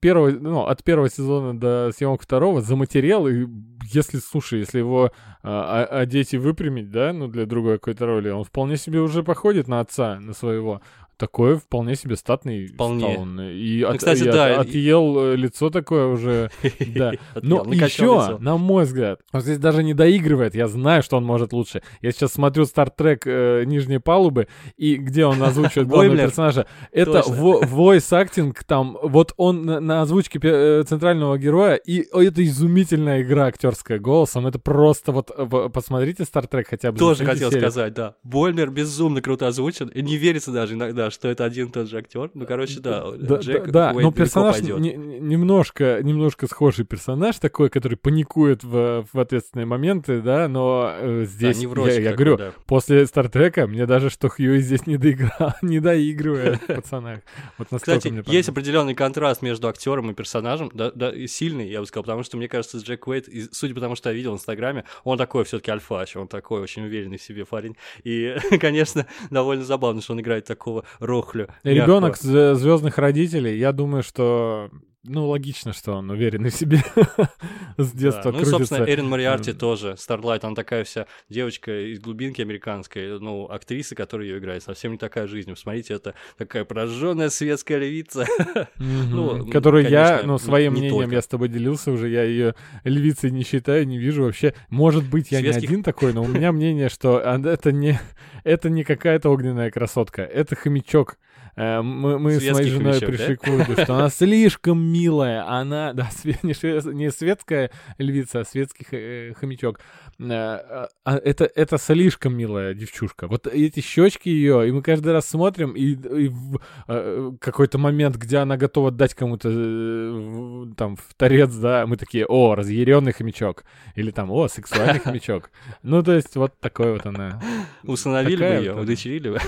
первого, ну, от первого сезона до съемок второго заматерел, и если, слушай, если его а, о- одеть и выпрямить, да, ну, для другой какой-то роли, он вполне себе уже походит на отца, на своего. Такой вполне себе статный Вполне. стал он. И, от- кстати, и от- да, и- отъел э, лицо такое уже, да. Но еще, на мой взгляд, он здесь даже не доигрывает. Я знаю, что он может лучше. Я сейчас смотрю Star Trek Нижней палубы, и где он озвучивает главного Бойлер. персонажа. Это voice acting там. Вот он на, озвучке э, центрального героя, и это изумительная игра актерская голосом. Это просто вот э, посмотрите Trek хотя бы. Тоже хотел сказать, да. Больмер безумно круто озвучен, и не верится даже иногда, что это один и тот же актер. Ну, короче, да, Да, Джек да, да, Уэйд но персонаж не- не- немножко, немножко схожий персонаж такой, который паникует в, в ответственные моменты, да, но э, Да, здесь, я, невротик я такой, говорю, да. после Стартрека мне даже что Хьюи здесь не доиграл, не доигрывает пацанах. Вот Кстати, есть определенный контраст между актером и персонажем, да, да, сильный, я бы сказал, потому что мне кажется, Джек Уэйт, и судя по тому, что я видел в Инстаграме, он такой все-таки альфач, он такой очень уверенный в себе парень. И, конечно, довольно забавно, что он играет такого рохлю. Ребенок звездных родителей, я думаю, что ну, логично, что он уверенный в себе с Да, детства Ну и, собственно, крутится. Эрин Мариарти Эм. тоже, Старлайт, она такая вся девочка из глубинки американской, ну, актриса, которая ее играет, совсем не такая жизнь. Посмотрите, это такая прожженная светская львица. Мгм. ну, которую я, конечно, ну, своим не мнением только. я с тобой делился уже, я ее львицей не считаю, не вижу вообще. Может быть, я Светских- не один такой, но у меня мнение, что это не, это не какая-то огненная красотка, это хомячок. Э, Мы, мы с моей женой хомячок, пришли к выводу, что она слишком милая. Она, да, не, светская львица, а светский э, хомячок. Э, а, а это, это слишком милая девчушка. Вот эти щечки ее, и мы каждый раз смотрим, и, и в э, какой-то момент, где она готова дать кому-то э, там в торец, да, мы такие, о, разъяренный хомячок. Или там, о, сексуальный хомячок. Ну, то есть, вот такой вот она. Усыновили бы ее, удочерили бы.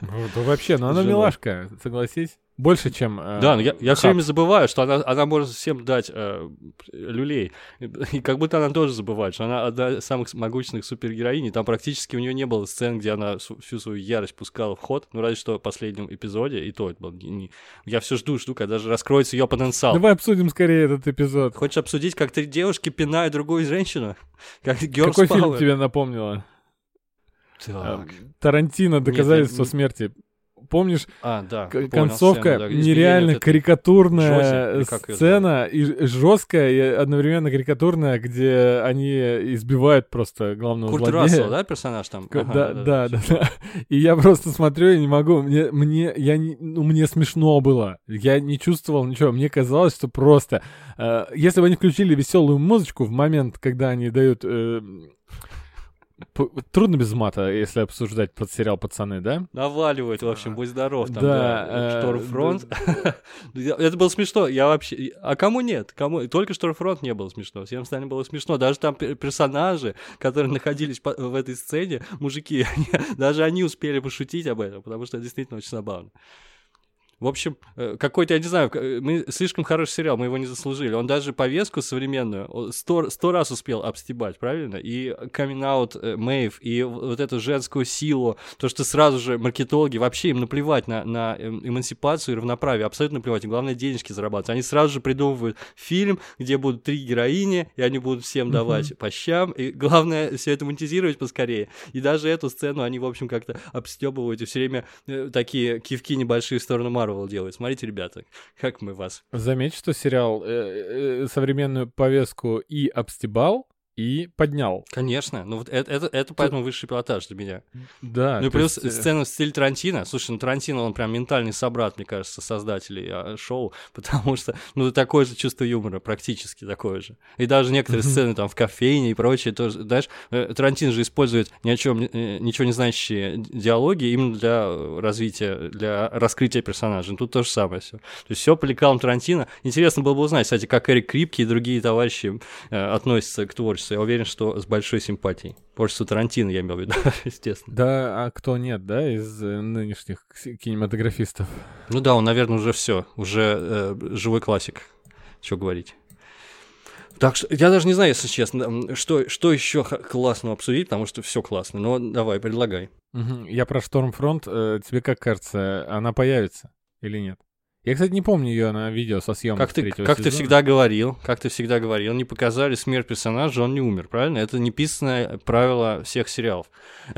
Ну, вообще, ну она Женой. Милашка, согласись. Больше, чем... э, Да, но я, я все время забываю, что она, она может всем дать э, люлей. И как будто она тоже забывает, что она одна из самых могучных супергероинь. и Там практически у нее не было сцен, где она всю свою ярость пускала в ход. Ну, разве что в последнем эпизоде, и то это было не- Я все жду, жду, когда же раскроется ее потенциал. Давай обсудим скорее этот эпизод. Хочешь обсудить, как три девушки пинают другую женщину? Как Какой фильм Power? тебе напомнило? Так. Э, Тарантино «Доказательство нет. смерти». Помнишь, А, да. к- понял концовка сцену, да, нереально это. карикатурная Жози, сцена, и жесткая, и одновременно карикатурная, где они избивают просто главного Курт злодея. Рассел, да, персонаж там? К- Ага, да, да, да, да. И я просто смотрю и не могу. Мне, мне, я не, ну, мне смешно было. Я не чувствовал ничего. Мне казалось, что просто, э, если бы они включили веселую музычку в момент, когда они дают. э, трудно без мата, если обсуждать под сериал пацаны, да? Наваливают, в общем, будь здоров, там, Да, да, э, Шторфронт. Это было смешно, я вообще... А кому нет? Кому? Только Шторфронт не было смешно, всем остальным было смешно. Даже там пер- персонажи, которые находились в этой сцене, мужики, даже они успели пошутить об этом, потому что это действительно очень забавно. В общем, э, какой-то, я не знаю, э, мы слишком хороший сериал, мы его не заслужили. Он даже повестку современную сто, сто раз успел обстебать, правильно? И камин-аут э, Мэйв, и вот эту женскую силу, то, что сразу же маркетологи, вообще им наплевать на, на эм, эмансипацию и равноправие, абсолютно наплевать, и главное денежки зарабатывать. Они сразу же придумывают фильм, где будут три героини, и они будут всем давать по щам, и главное все это монетизировать поскорее. И даже эту сцену они, в общем, как-то обстебывают, и все время э, такие кивки небольшие в сторону Марвел делают. Смотрите, ребята, как мы вас. Заметь, что сериал э, э, современную повестку и обстебал, и поднял. Конечно, ну вот это, это, это поэтому высший пилотаж для меня. Да. Ну и плюс есть, э, сцена в стиле Тарантино. Слушай, ну Тарантино, он прям ментальный собрат, мне кажется, создателей а, шоу, потому что, ну, такое же чувство юмора, практически такое же. И даже некоторые сцены там в кофейне и прочее тоже, знаешь, э, Тарантино же использует ни о чем, э, ничего не знающие ди- диалоги именно для развития, для раскрытия персонажей. Ну, Тут то же самое все. То есть все по лекалам Тарантино. Интересно было бы узнать, кстати, как Эрик Крипки и другие товарищи э, относятся к творчеству. Я уверен, что с большой симпатией. Творчество Тарантино, я имел в виду, естественно. Да, а кто нет, да, из э, нынешних кинематографистов? Ну да, он, наверное, уже все, уже э, живой классик. Что говорить. Так что я даже не знаю, если честно, что, что еще классно обсудить, потому что все классно. Но давай, предлагай. Мгм. Я про Штормфронт. э, тебе как кажется, она появится или нет? Я, кстати, не помню ее на видео со съемок Как ты, как ты сезона. всегда говорил, как ты всегда говорил, не показали смерть персонажа, он не умер, правильно? Это неписанное правило всех сериалов.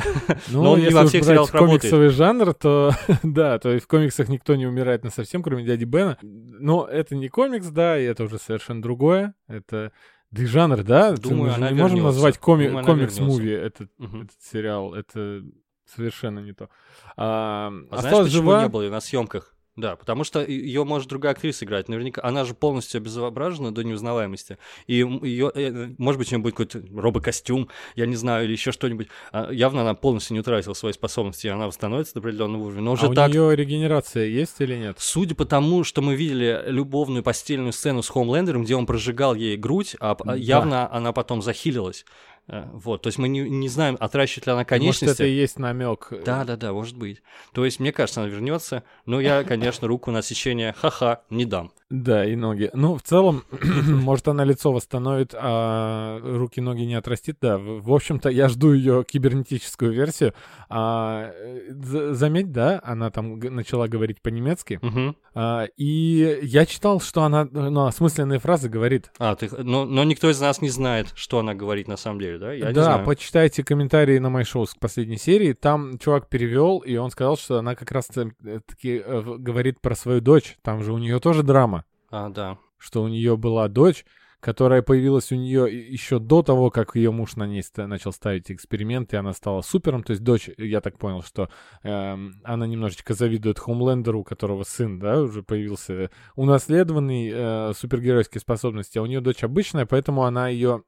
Ну, Но он не если во уж всех брать сериалах работает. комиксовый жанр, то да, то есть в комиксах никто не умирает на совсем, кроме дяди Бена. Но это не комикс, да, и это уже совершенно другое. Это да и жанр, да? Думаю, Мы не можем вернётся. назвать коми- комикс-муви этот, Мгм. этот сериал. Это совершенно не то. А, А знаешь, осталась почему жива. не было на съемках? Да, потому что ее может другая актриса играть. Наверняка она же полностью обезображена до неузнаваемости. И ее, э, может быть, у нее будет какой-то робокостюм, я не знаю, или еще что-нибудь. А явно она полностью не утратила свои способности, и она восстановится до определенного уровня. Но уже а так... у нее регенерация есть или нет? Судя по тому, что мы видели любовную постельную сцену с Хоумлендером, где он прожигал ей грудь, а да. явно она потом захилилась. Э, вот, то есть мы не, не знаем, отращивает ли она конечности. Может, это и есть намек. Да, да, да, может быть. То есть, мне кажется, она вернется, но я, конечно, руку на сечение ха-ха не дам. Да, и ноги. Ну, в целом, может, она лицо восстановит, а руки-ноги не отрастит, да. В общем-то, я жду ее кибернетическую версию. А, заметь, да, она там начала говорить по-немецки. Угу. А, и я читал, что она ну, осмысленные фразы говорит. А, ты, но, но никто из нас не знает, что она говорит на самом деле, да? Я да, почитайте комментарии на MyShow к последней серии. Там чувак перевел, и он сказал, что она как раз-таки э, говорит про свою дочь. Там же у нее тоже драма. А, да. Что у нее была дочь, которая появилась у нее еще до того, как ее муж на ней начал ставить эксперименты, и она стала супером. То есть дочь, я так понял, что э, она немножечко завидует Хомлендеру, у которого сын, да, уже появился унаследованный э, супергеройские способности, а у нее дочь обычная, поэтому она ее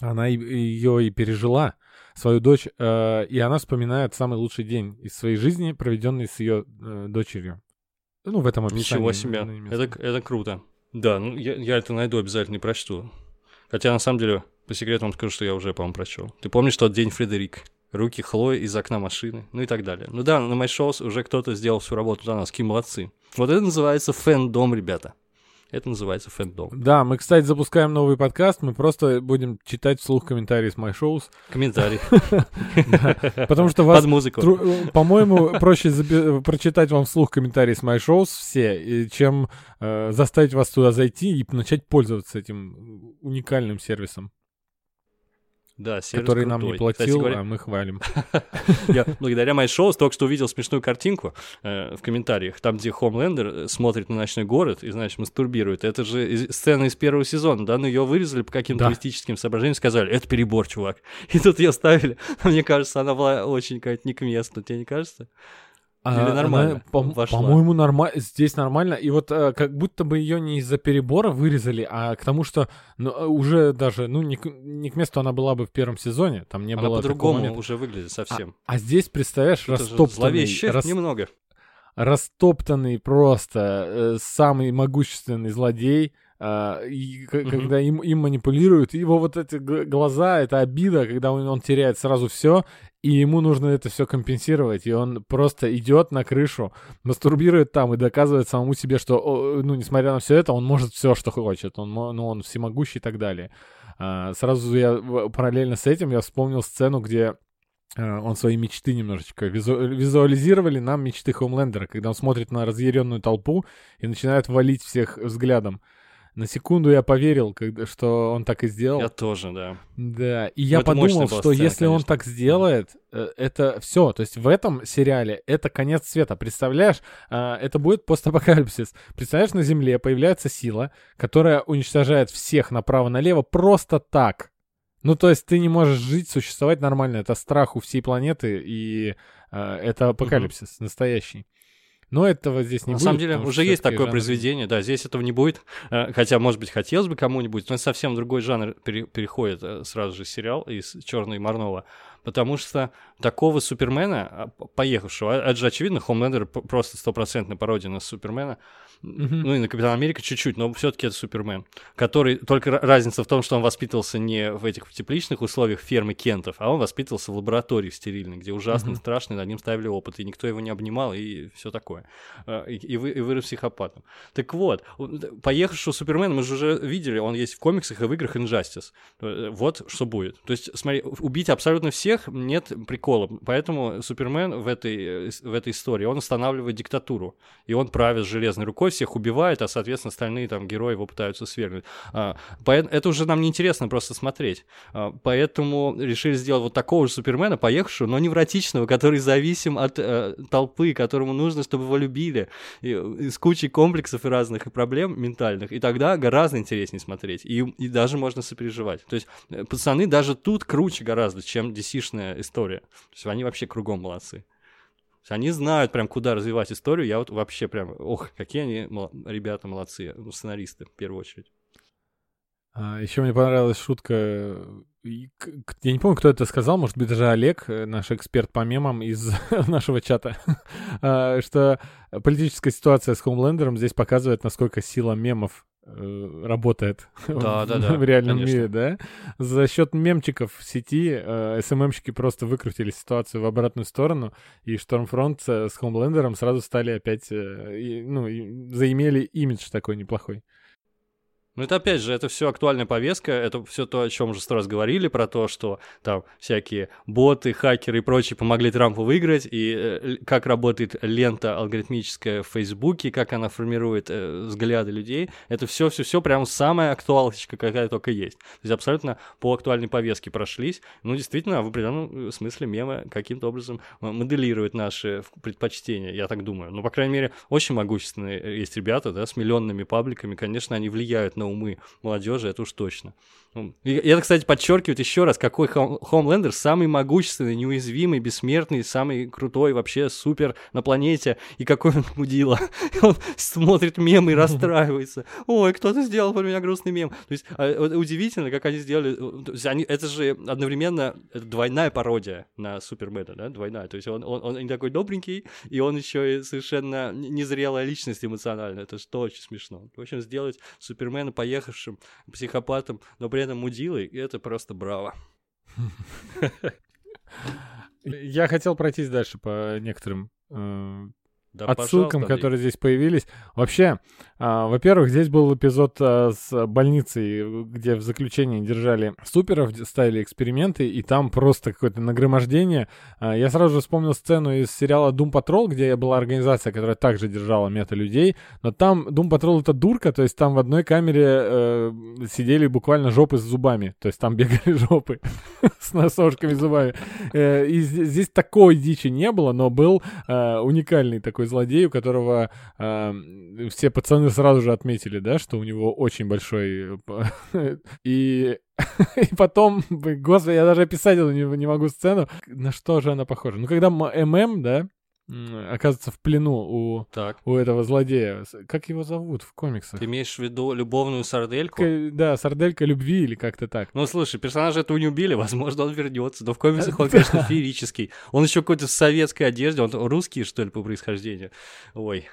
она ее и пережила, свою дочь, э, и она вспоминает самый лучший день из своей жизни, проведенный с ее э, дочерью. Ну, в этом описании. Ничего себе. Это, это круто. Да, ну я, я это найду обязательно и прочту. Хотя, на самом деле, по секрету вам скажу, что я уже, по-моему, прочел. Ты помнишь тот день Фредерик? Руки Хлои из окна машины, ну и так далее. Ну да, на MyShows уже кто-то сделал всю работу за нас, какие молодцы. Вот это называется фэндом, ребята. Это называется фэндом. Да, мы, кстати, запускаем новый подкаст. Мы просто будем читать вслух комментарии с MyShows. Комментарии. Потому что вас... Под музыку. По-моему, проще прочитать вам вслух комментарии с MyShows все, чем э, заставить вас туда зайти и начать пользоваться этим уникальным сервисом. Да, сервис Который крутой. нам не платил, говоря... а мы хвалим. Я благодаря MyShow только что увидел смешную картинку э, в комментариях, там, где Хомлендер э, смотрит на ночной город и, значит, мастурбирует. Это же сцена из первого сезона, да, но ее вырезали по каким-то туристическим соображениям, сказали, это перебор, чувак. И тут ее ставили. Мне кажется, она была очень какая-то не к месту, тебе не кажется? Или нормально? По- по-моему, нормально. Здесь нормально. И вот э, как будто бы ее не из-за перебора вырезали, а к тому, что ну, э, уже даже, ну, не к, не к месту она была бы в первом сезоне. Там не она было по-другому уже выглядит совсем. А, а здесь, представляешь, Это растоптанный... Рас... немного. Растоптанный просто э, самый могущественный злодей, и, mm-hmm. когда им, им манипулируют, его вот эти глаза, это обида, когда он, он теряет сразу все, и ему нужно это все компенсировать, и он просто идет на крышу, мастурбирует там и доказывает самому себе, что, ну, несмотря на все это, он может все, что хочет, он, ну, он всемогущий и так далее. А, сразу я параллельно с этим я вспомнил сцену, где а, он свои мечты немножечко визу визуализировали нам мечты Хоумлендера, когда он смотрит на разъяренную толпу и начинает валить всех взглядом. На секунду я поверил, когда, что он так и сделал. Я тоже, да. Да, и я подумал, что сцена, если конечно. он так сделает, э, это все. То есть в этом сериале это конец света. Представляешь, а, это будет постапокалипсис. Представляешь, на Земле появляется сила, которая уничтожает всех направо-налево просто так. Ну, то есть ты не можешь жить, существовать нормально. Это страх у всей планеты, и э, это апокалипсис угу. настоящий. Но этого здесь не На будет. На самом деле уже есть такое жанр... произведение, да, здесь этого не будет. Э, хотя, может быть, хотелось бы кому-нибудь, но совсем другой жанр переходит э, сразу же сериал из Черного и Марнова потому что такого Супермена, а, поехавшего, а, это же очевидно, Хомлендер просто стопроцентная пародия на Супермена, mm-hmm. ну и на Капитана Америка чуть-чуть, но все-таки это Супермен, который, только разница в том, что он воспитывался не в этих тепличных условиях фермы Кентов, а он воспитывался в лаборатории стерильной, где ужасно mm-hmm. страшно, над ним ставили опыт, и никто его не обнимал, и все такое, а, и, и, вы, и вырос психопатом. Так вот, поехавшего Супермена мы же уже видели, он есть в комиксах и в играх Injustice, э, вот что будет. То есть, смотри, убить абсолютно всех всех нет прикола. Поэтому Супермен в этой, в этой истории, он устанавливает диктатуру. И он правит железной рукой, всех убивает, а, соответственно, остальные там герои его пытаются свергнуть. А, это уже нам не интересно просто смотреть. А, поэтому решили сделать вот такого же Супермена, поехавшего, но невротичного, который зависим от э, толпы, которому нужно, чтобы его любили. И, и с кучей комплексов и разных и проблем ментальных. И тогда гораздо интереснее смотреть. И, и даже можно сопереживать. То есть э, пацаны даже тут круче гораздо, чем DC айтишная история. То есть они вообще кругом молодцы. Они знают прям, куда развивать историю. Я вот вообще прям, ох, какие они мол- ребята молодцы, ну, сценаристы в первую очередь. А, еще мне понравилась шутка. Я не помню, кто это сказал, может быть, даже Олег, э, наш эксперт по мемам из нашего чата, а, что политическая ситуация с Хоумлендером здесь показывает, насколько сила мемов работает Да, в, да, да, в реальном конечно. мире, да? За счет мемчиков в сети э, СММщики просто выкрутили ситуацию в обратную сторону, и Штормфронт с с Хоумлендером сразу стали опять, э, и, ну, и заимели имидж такой неплохой. Ну, это опять же, это все актуальная повестка, это все то, о чем уже сто раз говорили, про то, что там всякие боты, хакеры и прочие помогли Трампу выиграть, и э, как работает лента алгоритмическая в Фейсбуке, как она формирует э, взгляды людей, это все, все, все прям самая актуалочка, какая только есть. То есть абсолютно по актуальной повестке прошлись. Ну, действительно, в определенном э, смысле мемы каким-то образом э, моделируют наши предпочтения, я так думаю. Ну, по крайней мере, очень могущественные э, есть ребята, да, с миллионными пабликами, конечно, они влияют на умы молодежи, это уж точно. Ну, И это, кстати, подчеркивает еще раз, какой Хом- Хомлендер самый могущественный, неуязвимый, бессмертный, самый крутой, вообще супер на планете, и какой он мудила. Он смотрит мемы и расстраивается. Ой, кто-то сделал про меня грустный мем. То есть а, удивительно, как они сделали. э, есть они- это же одновременно двойная пародия на Супермена, да, двойная. То есть он, он, он и такой добренький, и он еще и совершенно незрелая личность эмоционально. Это что очень смешно. В общем, сделать Супермена поехавшим психопатом, но при этом мудилой, и это просто браво. Я хотел пройтись дальше по некоторым э, Да, отсылкам, которые здесь появились. Вообще, а, во-первых, здесь был эпизод а, с больницей, где в заключении держали суперов, ставили эксперименты, и там просто какое-то нагромождение. А, я сразу же вспомнил сцену из сериала Doom Patrol, где была организация, которая также держала мета-людей, но там Doom Patrol это дурка, то есть там в одной камере э, сидели буквально жопы с зубами, то есть там бегали жопы с носошками зубами. Э, И здесь здесь такой дичи не было, но был э, уникальный такой злодей, у которого э, все пацаны сразу же отметили, да, что у него очень большой... э, И, и потом, господи, я даже описать не, не могу сцену. На что же она похожа? Ну, когда ММ, да, оказывается в плену у, Так, у этого злодея. Как его зовут в комиксах? ты имеешь в виду любовную сардельку? К- Да, сарделька любви или как-то так. Ну, слушай, персонажа этого не убили, возможно, он вернется. Но в комиксах он, конечно, феерический. Он еще какой-то в советской одежде, он русский, что ли, по происхождению. Ой,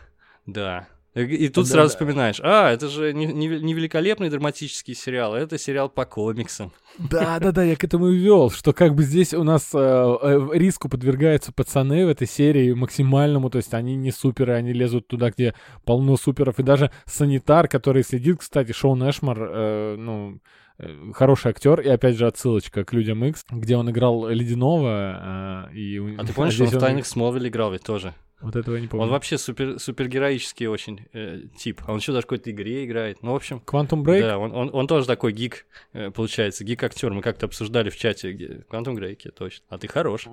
да. И тут Да, сразу да. вспоминаешь, а, это же не, не- не великолепный драматический сериал, это сериал по комиксам. Да, да, да, я к этому и вел, что как бы здесь у нас э, э, риску подвергаются пацаны в этой серии максимальному, то есть они не суперы, они лезут туда, где полно суперов, и даже санитар, который следит, кстати, Шоун Эшмар, э, ну, э, хороший актер, и опять же отсылочка к Людям Икс, где он играл Ледяного, э, и... А ты помнишь, что он в «Тайных Смолвиле» играл ведь тоже? Вот этого я не помню. Он вообще супер, супергероический очень э, тип. А он еще даже в какой-то игре играет. Ну, в общем, Quantum Break? да, он, он, он тоже такой гик, э, получается, гик-актер. Мы как-то обсуждали в чате, где Quantum Break, точно. А ты хорош. В,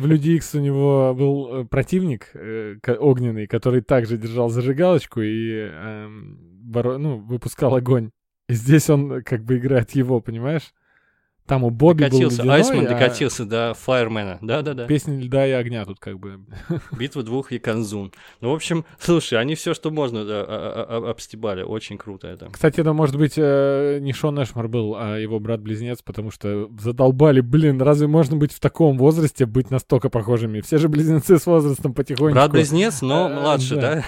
в- Люди Икс у него был э, противник э, огненный, который также держал зажигалочку и эм, боро- ну, выпускал огонь. И здесь он э, как бы играет его, понимаешь? Там у Бобби был Докатился, ледяной, Айсман а докатился до Фаермена. Да-да-да. Песня льда и огня тут как бы. Битва двух Яконзун. Ну, в общем, слушай, они все, что можно, да, а- а- а- обстебали. Очень круто это. Кстати, это может быть э, не Шон Эшмар был, а его брат-близнец, потому что задолбали, блин, разве можно быть в таком возрасте, быть настолько похожими? Все же близнецы с возрастом потихоньку. Брат-близнец, но Э, младше, да.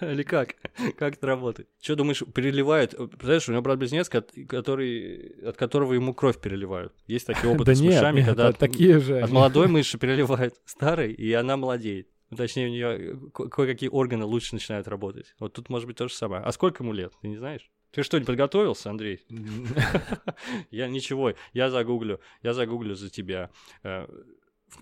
Или как? Как это работает? Что думаешь, переливает? Представляешь, у него брат-близнец, кот- который, от которого ему кровь переливают. Есть такие опыты с мышами, когда от, такие же. от молодой мыши переливают старой, и она молодеет. Ну, Точнее, у нее кое-какие органы лучше начинают работать. Вот тут может быть то же самое. А сколько ему лет, ты не знаешь? Ты что, не подготовился, Андрей? Я ничего, я загуглю, я загуглю за тебя. Э,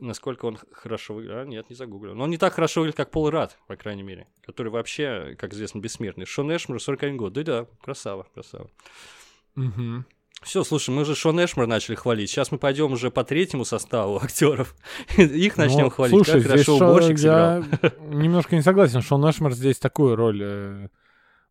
Насколько он хорошо выглядит. А, нет, не загуглю. Но он не так хорошо выглядит, как Пол Рад, по крайней мере. Который вообще, как известно, бессмертный. Шон Эшмер, 41 год. Да-да, красава, красава. Мгм. Все, слушай, мы же Шон Эшмер начали хвалить. Сейчас мы пойдем уже по третьему составу актеров. Их начнем Ну, хвалить. Слушай, как хорошо Шон- уборщик сыграл. я немножко не согласен. Шон Эшмар здесь такую роль э,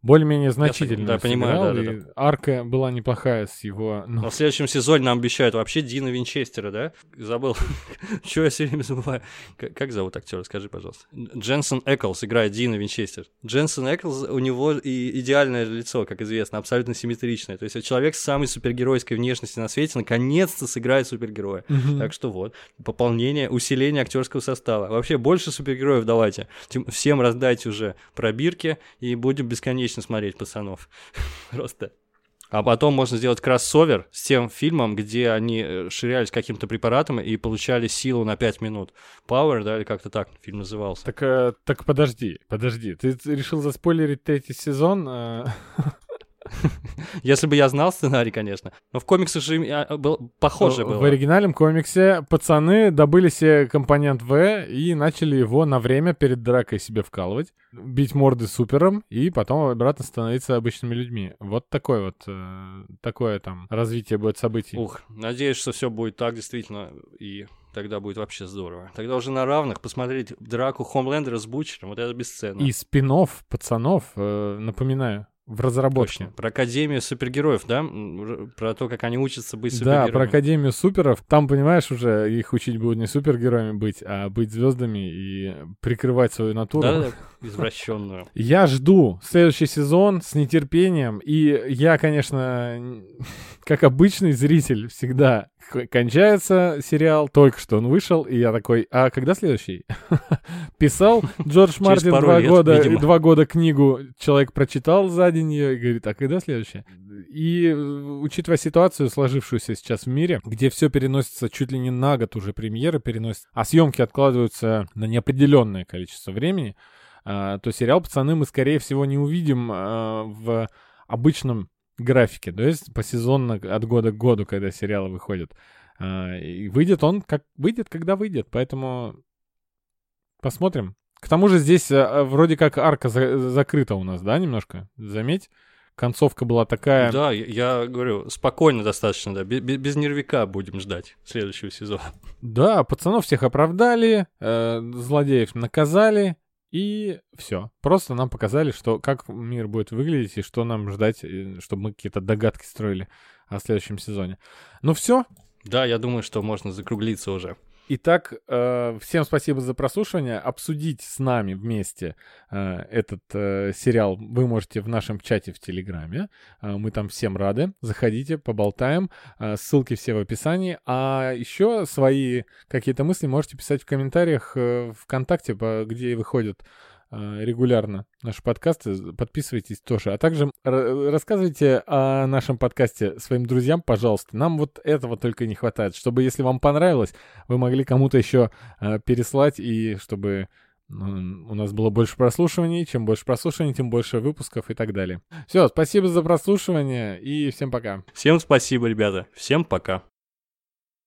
более-менее значительный да, понимаю, да, да, да. арка была неплохая с его... ну, Но в следующем сезоне нам обещают вообще Дина Винчестера, да? Забыл. Чего я все время забываю? Как зовут актера? Скажи, пожалуйста. Дженсен Эклс играет Дина Винчестер. Дженсен Эклс, у него и идеальное лицо, как известно, абсолютно симметричное. То есть человек с самой супергеройской внешностью на свете наконец-то сыграет супергероя. Так что вот, пополнение, усиление актерского состава. Вообще больше супергероев давайте. Всем раздайте уже пробирки и будем бесконечно смотреть пацанов. Просто. А потом можно сделать кроссовер с тем фильмом, где они э, ширялись каким-то препаратом и получали силу на 5 минут. Power, да, или как-то так фильм назывался. Так, э, так подожди, подожди. Ты решил заспойлерить третий сезон? э, Если бы я знал сценарий, конечно. Но в комиксах же им- а, был, похоже в было. оригинальном комиксе пацаны добыли себе компонент В и начали его на время перед дракой себе вкалывать, бить морды супером и потом обратно становиться обычными людьми. Вот такое вот, э, такое там развитие будет событий. Ух, надеюсь, что все будет так действительно, и тогда будет вообще здорово. Тогда уже на равных посмотреть драку Хомлендера с Бучером, вот это бесценно. И спин пацанов, э, напоминаю, в разработке. Точно. Про Академию супергероев, да? Про то, как они учатся быть Да, супергероями. про Академию суперов. Там, понимаешь, уже их учить будут не супергероями быть, а быть звездами и прикрывать свою натуру. Да-да-да, извращенную. Я жду следующий сезон с нетерпением, и я, конечно, как обычный зритель, всегда кончается сериал, только что он вышел, и я такой, а когда следующий? Писал Джордж Мартин два лет, года, видимо. два года книгу, человек прочитал за день ее и говорит, а когда следующий? И э, учитывая ситуацию, сложившуюся сейчас в мире, где все переносится чуть ли не на год уже премьеры переносятся, а съемки откладываются на неопределенное количество времени, то сериал «Пацаны» мы, скорее всего, не увидим а, в обычном графике, то есть посезонно от года к году, когда сериалы выходят. А, И выйдет он, как выйдет, когда выйдет, поэтому посмотрим. К тому же здесь а, вроде как арка за- закрыта у нас, да, немножко? Заметь, концовка была такая... Да, я, я говорю, спокойно достаточно, да, без, без нервика будем ждать следующего сезона. Да, пацанов всех оправдали, э, злодеев наказали, и все. Просто нам показали, что как мир будет выглядеть и что нам ждать, э, чтобы мы какие-то догадки строили о следующем сезоне. Ну все. Да, я думаю, что можно закруглиться уже. Итак, э, всем спасибо за прослушивание. Обсудить с нами вместе э, этот э, сериал вы можете в нашем чате в Телеграме. Мы там всем рады. Заходите, поболтаем. Ссылки все в описании. А еще свои какие-то мысли можете писать в комментариях ВКонтакте, где выходят регулярно наши подкасты. Подписывайтесь тоже. А также рассказывайте о нашем подкасте своим друзьям, пожалуйста. Нам вот этого только не хватает, чтобы, если вам понравилось, вы могли кому-то еще э, переслать, и чтобы у нас было больше прослушиваний. Чем больше прослушиваний, тем больше выпусков и так далее. Все, спасибо за прослушивание, и всем пока. Всем спасибо, ребята. Всем пока.